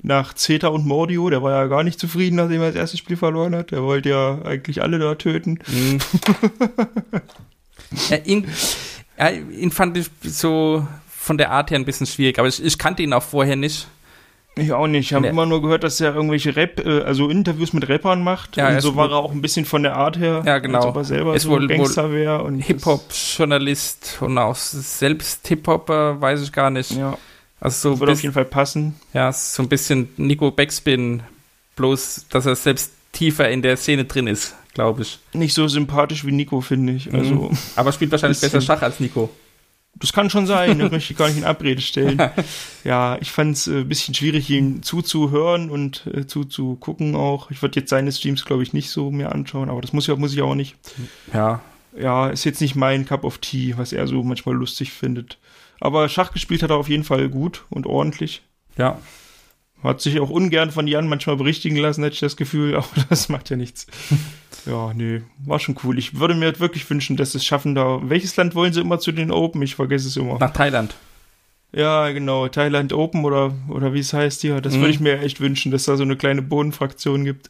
Nach Zeta und Mordio, der war ja gar nicht zufrieden, nachdem er das erste Spiel verloren hat. Der wollte ja eigentlich alle da töten. Mhm. ja, ihn, ja, ihn fand ich so von der Art her ein bisschen schwierig, aber ich, ich kannte ihn auch vorher nicht. Ich auch nicht. Ich habe Nee. immer nur gehört, dass er irgendwelche Rap, äh, also Interviews mit Rappern macht. Ja, und so war wohl- er auch ein bisschen von der Art her. Ja, genau. Als ob er selber Ist so wohl- Gangster wäre. und Hip-Hop-Journalist und auch selbst Hip-Hopper, weiß ich gar nicht. das- Ja, Also so, würde auf jeden Fall passen. ja, so ein bisschen Nico Backspin, bloß, dass er selbst tiefer in der Szene drin ist, glaube ich. Nicht so sympathisch wie Nico, finde ich. Also, Mhm. Aber spielt wahrscheinlich besser Schach als Nico. das kann schon sein. Da möchte ich gar nicht in Abrede stellen. ja, ich fand es äh, ein bisschen schwierig, ihm zuzuhören und äh, zuzugucken auch. Ich würde jetzt seine Streams, glaube ich, nicht so mehr anschauen, aber das muss, ja, muss ich auch nicht. Ja, ja, ist jetzt nicht mein Cup of Tea, was er so manchmal lustig findet. Aber Schach gespielt hat er auf jeden Fall gut und ordentlich. ja. Hat sich auch ungern von Jan manchmal berichtigen lassen, hätte ich das Gefühl, aber das macht ja nichts. Ja, nee, war schon cool. Ich würde mir wirklich wünschen, dass es schaffen da. Welches Land wollen sie immer zu den Open? Ich vergesse es immer. Nach Thailand. Ja, genau, Thailand Open oder, oder wie es heißt hier. Das Mhm. würde ich mir echt wünschen, dass da so eine kleine Bodenfraktion gibt.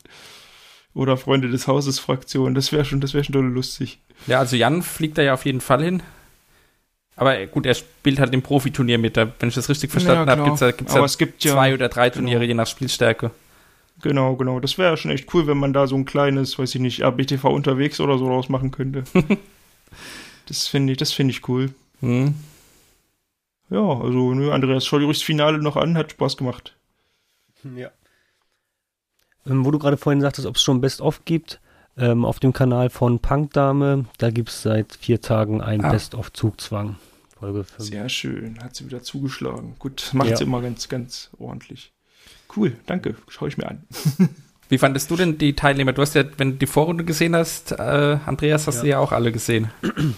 Oder Freunde des Hauses Fraktion. Das wäre schon, das wäre schon dolle lustig. Ja, also Jan fliegt da ja auf jeden Fall hin. Aber gut, er spielt halt im Profiturnier mit. Da, wenn ich das richtig verstanden Ja, habe, klar. gibt es da, gibt's Aber da es gibt ja- zwei oder drei Turniere, genau. je nach Spielstärke. Genau, genau. Das wäre schon echt cool, wenn man da so ein kleines, weiß ich nicht, RBTV unterwegs oder so draus machen könnte. das finde ich, das finde ich cool. Hm. Ja, also, nö, Andreas, schau dir ruhig das Finale noch an, hat Spaß gemacht. Ja. Ähm, wo du gerade vorhin sagtest, ob es schon Best-of gibt, ähm, auf dem Kanal von Punkdame, da gibt es seit vier Tagen ein Ah. Best-of-Zugzwang. Folge 5. Sehr schön, hat sie wieder zugeschlagen. Gut, macht Ja. sie immer ganz, ganz ordentlich. Cool, danke, schau ich mir an. Wie fandest du denn die Teilnehmer? Du hast ja, wenn du die Vorrunde gesehen hast, äh, Andreas, hast Ja. du ja auch alle gesehen.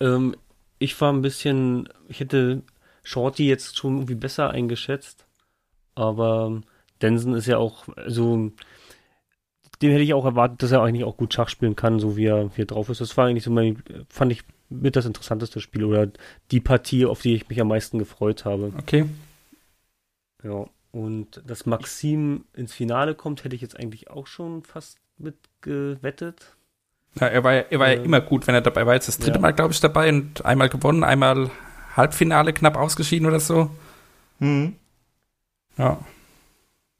Ähm, ich war ein bisschen, ich hätte Shorty jetzt schon irgendwie besser eingeschätzt, aber Denson ist ja auch, also dem hätte ich auch erwartet, dass er eigentlich auch gut Schach spielen kann, so wie er, wie er drauf ist. Das war eigentlich so mein, fand ich mit das interessanteste Spiel oder die Partie, auf die ich mich am meisten gefreut habe. Okay. Ja. Und dass Maxim ins Finale kommt, hätte ich jetzt eigentlich auch schon fast mitgewettet. Ja, er war, ja- er war ja Äh, immer gut, wenn er dabei war. Jetzt das dritte ja. Mal, glaube ich, dabei und einmal gewonnen, einmal Halbfinale knapp ausgeschieden oder so. Hm. Ja.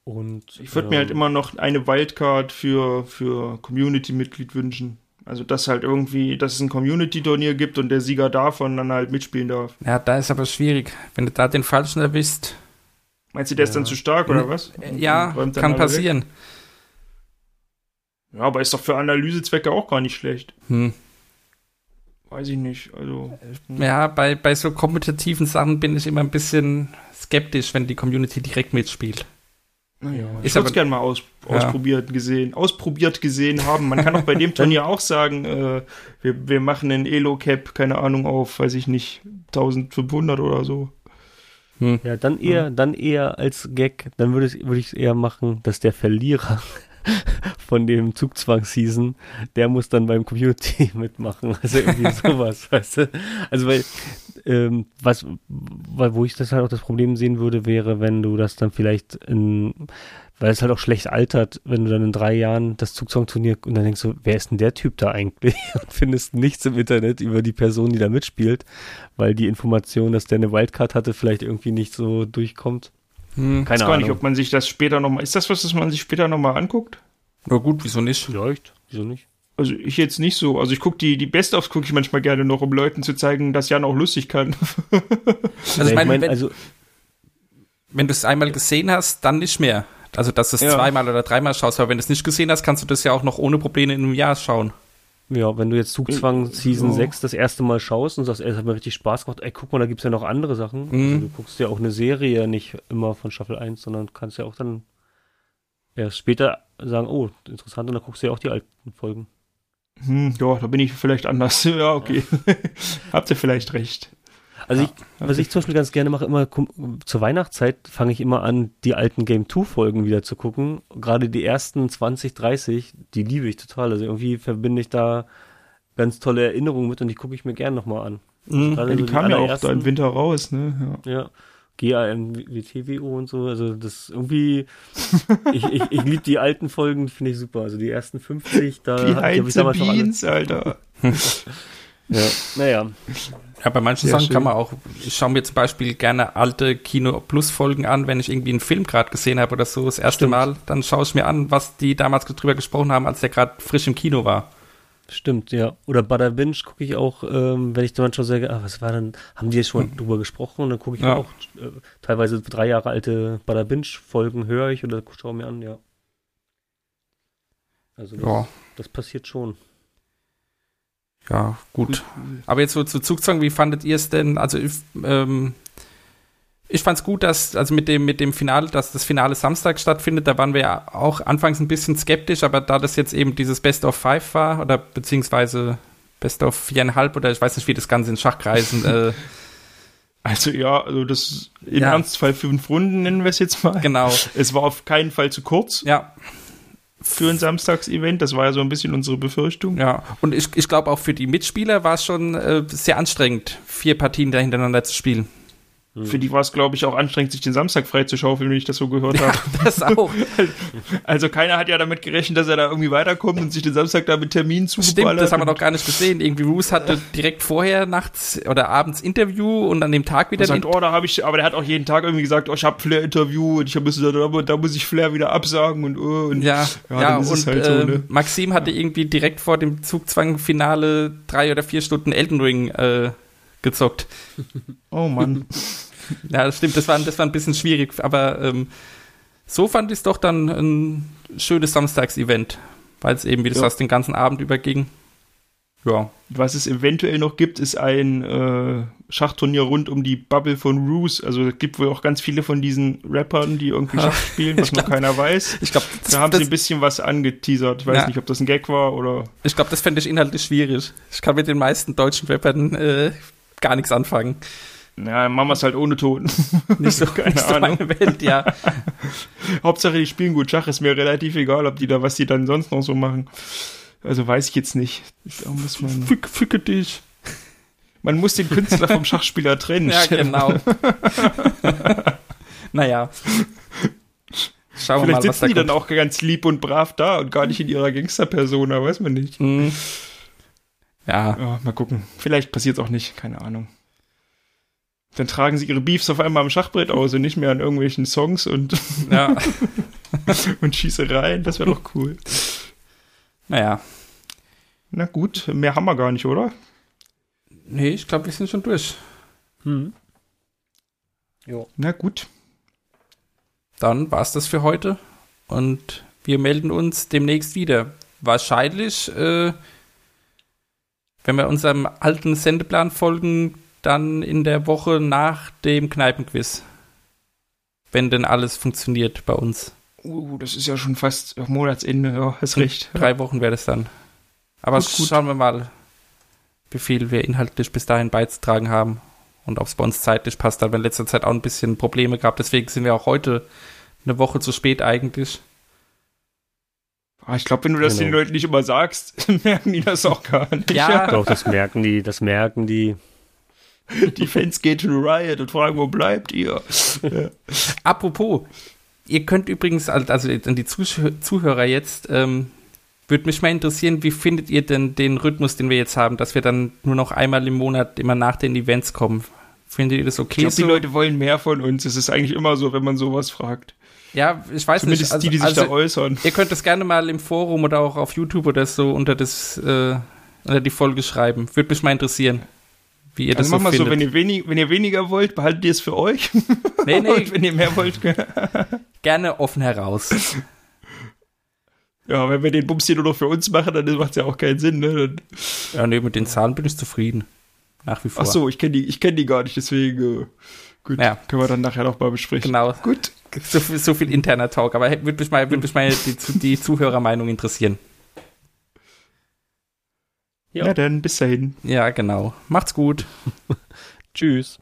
Und Ich würde mir halt ähm, immer noch eine Wildcard für, für Community-Mitglied wünschen. Also, dass halt irgendwie, dass es ein Community-Turnier gibt und der Sieger davon dann halt mitspielen darf. ja, da ist aber schwierig. Wenn du da den Falschen erwischt, Meinst du, der ist dann Ja. zu stark oder Hm, was? äh, ja, Räumt dann kann alle weg? passieren. Ja, aber ist doch für Analysezwecke auch gar nicht schlecht. Hm. Weiß ich nicht. Also, Ja, bei, bei so kompetitiven Sachen bin ich immer ein bisschen skeptisch, wenn die Community direkt mitspielt. Naja. Ich würde aber- es gerne mal aus, Ja. ausprobiert gesehen, ausprobiert gesehen haben. Man kann auch bei dem Turnier auch sagen, äh, wir, wir machen einen Elo-Cap, keine Ahnung, auf, weiß ich nicht, 1500 oder so. Ja, dann eher, dann eher als Gag, dann würde ich würde ich es eher machen, dass der Verlierer von dem Zugzwang-Season, der muss dann beim Community mitmachen. Also irgendwie sowas, weißt du? Also weil, ähm, was, weil, wo ich das halt auch das Problem sehen würde, wäre, wenn du das dann vielleicht in, weil es halt auch schlecht altert, wenn du dann in drei Jahren das Zugzwang-Turnier und dann denkst du, wer ist denn der Typ da eigentlich? Und findest nichts im Internet über die Person, die da mitspielt, weil die Information, dass der eine Wildcard hatte, vielleicht irgendwie nicht so durchkommt. Hm. Keine Ich weiß gar nicht, Ahnung. ob man sich das später nochmal. Ist das was, das man sich später nochmal anguckt? Na gut, wieso nicht? Vielleicht, wieso nicht? Also ich jetzt nicht so. Also ich gucke die, die Best-ofs gucke ich manchmal gerne noch, um Leuten zu zeigen, dass Jan auch lustig kann. Also ich meine, wenn, also wenn du es einmal gesehen hast, dann nicht mehr. Also, dass du es Ja. zweimal oder dreimal schaust, aber wenn du es nicht gesehen hast, kannst du das ja auch noch ohne Probleme in einem Jahr schauen. Ja, wenn du jetzt Zugzwang Season Ja. 6 das erste Mal schaust und sagst, ey, das hat mir richtig Spaß gemacht, ey, guck mal, da gibt's ja noch andere Sachen. Mhm. Also, du guckst ja auch eine Serie nicht immer von Staffel 1, sondern kannst ja auch dann erst später sagen, oh, interessant, und dann guckst du ja auch die alten Folgen. Hm, ja, da bin ich vielleicht anders. Ja, okay. Habt ihr vielleicht recht. Also ich, was ich zum Beispiel ganz gerne mache, immer zur Weihnachtszeit fange ich immer an, die alten Game 2 Folgen wieder zu gucken. Gerade die ersten 20, 30, die liebe ich total. Also irgendwie verbinde ich da ganz tolle Erinnerungen mit und die gucke ich mir gern nochmal an. Mhm. Ja, die so kam ja auch da im Winter raus, ne? Ja. Ja. GAMWTWO und so, also das irgendwie, ich, ich, ich liebe die alten Folgen, finde ich super. Also die ersten 50, da Die hab ich damals noch alle. Beans, Alter. Ja, naja, Ja, bei manchen Sehr Sachen schön. kann man auch, ich schaue mir zum Beispiel gerne alte Kino Plus Folgen an, wenn ich irgendwie einen Film gerade gesehen habe oder so, das erste Stimmt. Mal, dann schaue ich mir an, was die damals drüber gesprochen haben, als der gerade frisch im Kino war. Stimmt, ja. Oder Butter Binge gucke ich auch, ähm, wenn ich dann schon sage, ah, was war denn, haben die jetzt schon drüber gesprochen? Und dann gucke ich Ja. auch äh, teilweise drei Jahre alte Butter Binge Folgen höre ich oder schaue mir an, ja. Also das, Ja, das passiert schon. ja, gut. Aber jetzt so zu Zugzwang, wie fandet ihr es denn? Also ich, ähm, ich fand es gut, dass, also mit dem, mit dem Finale, dass das Finale Samstag stattfindet, da waren wir ja auch anfangs ein bisschen skeptisch, aber da das jetzt eben dieses Best of Five war, oder beziehungsweise Best of viereinhalb, oder ich weiß nicht, wie das Ganze in Schachkreisen, äh, Also ja, also das im Ja. Ernstfall fünf Runden nennen wir es jetzt mal. genau, Es war auf keinen Fall zu kurz ja, für ein Samstagsevent. Das war ja so ein bisschen unsere Befürchtung. ja. Und ich, ich glaube auch für die Mitspieler war es schon äh, sehr anstrengend, vier Partien da hintereinander zu spielen. Für die war es, glaube ich, auch anstrengend, sich den Samstag freizuschaufeln, wenn ich das so gehört habe. Das auch. Also keiner hat ja damit gerechnet, dass er da irgendwie weiterkommt und sich den Samstag da mit Terminen Stimmt, zugeballert. das haben wir noch gar nicht gesehen. Irgendwie Roos hatte direkt vorher nachts oder abends Interview und an dem Tag wieder Er sagt, oh, da habe ich, aber der hat auch jeden Tag irgendwie gesagt, oh, ich habe Flair-Interview und ich muss da, da muss ich Flair wieder absagen und, oh, und Ja, Ja, ja, und halt so, äh, ne? Maxim hatte irgendwie direkt vor dem Zugzwang-Finale drei oder vier Stunden Elden Ring äh, gezockt. oh Mann. Ja, das stimmt, das war, das war ein bisschen schwierig, aber ähm, so fand ich es doch dann ein schönes Samstagsevent, weil es eben, wie du Ja. sagst, den ganzen Abend überging. Ja, Was es eventuell noch gibt, ist ein äh, Schachturnier rund um die Bubble von Roos. Also es gibt wohl auch ganz viele von diesen Rappern, die irgendwie Schach spielen, was noch keiner weiß. ich glaube, Da haben das, sie ein bisschen was angeteasert. Ich weiß Ja. nicht, ob das ein Gag war oder. ich glaub, das fände ich inhaltlich schwierig. Ich kann mit den meisten deutschen Rappern äh, gar nichts anfangen. Ja, machen wir es halt ohne Ton. Nicht so, Keine nicht so meine Welt, ja. Hauptsache, die spielen gut Schach. Ist mir relativ egal, ob die da, was die dann sonst noch so machen. Also weiß ich jetzt nicht. Da muss man. Fick, ficke dich. Man muss den Künstler vom Schachspieler trennen. Ja, genau. naja. Schauen wir Vielleicht mal, was da sitzen die dann kommt. auch ganz lieb und brav da und gar nicht in ihrer Gangster-Persona, weiß man nicht. Mhm. Ja, Ja, mal gucken. Vielleicht passiert es auch nicht, keine Ahnung. Dann tragen sie ihre Beefs auf einmal am Schachbrett aus und nicht mehr an irgendwelchen Songs und, ja. und Schießereien. Das wäre doch cool. Naja. Na gut, mehr haben wir gar nicht, oder? Nee, ich glaube, wir sind schon durch. Hm. Na gut. Dann war's das für heute. Und wir melden uns demnächst wieder. Wahrscheinlich, äh, wenn wir unserem alten Sendeplan folgen, dann in der Woche nach dem Kneipenquiz. Wenn denn alles funktioniert bei uns. Uh, das ist ja schon fast Monatsende. Ja, hast recht. Drei Wochen wäre das dann. Aber Gut, gut. schauen wir mal, wie viel wir inhaltlich bis dahin beizutragen haben und ob es bei uns zeitlich passt. Da haben wir in letzter Zeit auch ein bisschen Probleme gehabt. Deswegen sind wir auch heute eine Woche zu spät eigentlich. Ah, ich glaube, wenn du das Genau. den Leuten nicht immer sagst, merken die das auch gar nicht. Ja. Doch, das merken die, das merken die. Die Fans gehen to Riot und fragen, wo bleibt ihr? Ja. Apropos, ihr könnt übrigens, also an die Zuh Zuhörer jetzt, ähm, würde mich mal interessieren, wie findet ihr denn den Rhythmus, den wir jetzt haben, dass wir dann nur noch einmal im Monat immer nach den Events kommen? Findet ihr das Ich okay glaube, die so? Leute wollen mehr von uns. Es ist eigentlich immer so, wenn man sowas fragt. Ja, ich weiß Zumindest nicht. Also, die, die sich also, da äußern. Ihr könnt das gerne mal im Forum oder auch auf YouTube oder so unter das äh, unter die Folge schreiben. Würde mich mal interessieren, wie ihr das Also mach so mal so, wenn ihr, wenig, wenn ihr weniger wollt, behaltet ihr es für euch. nee, nee, Und wenn ihr mehr wollt, gerne offen heraus. ja, wenn wir den Bums hier nur noch für uns machen, dann macht es ja auch keinen Sinn. Ne? Dann, ja, nee, mit den Zahlen bin ich zufrieden. Nach wie vor. ach so, ich kenne die, ich kenn die gar nicht, deswegen äh, gut, Ja. können wir dann nachher noch mal besprechen. Genau. Gut, So, viel- so viel interner Talk, aber würde mich mal, würd mich mal die, die Zuhörermeinung interessieren. Ja. na dann, bis dahin. Ja, genau. Macht's gut. Tschüss.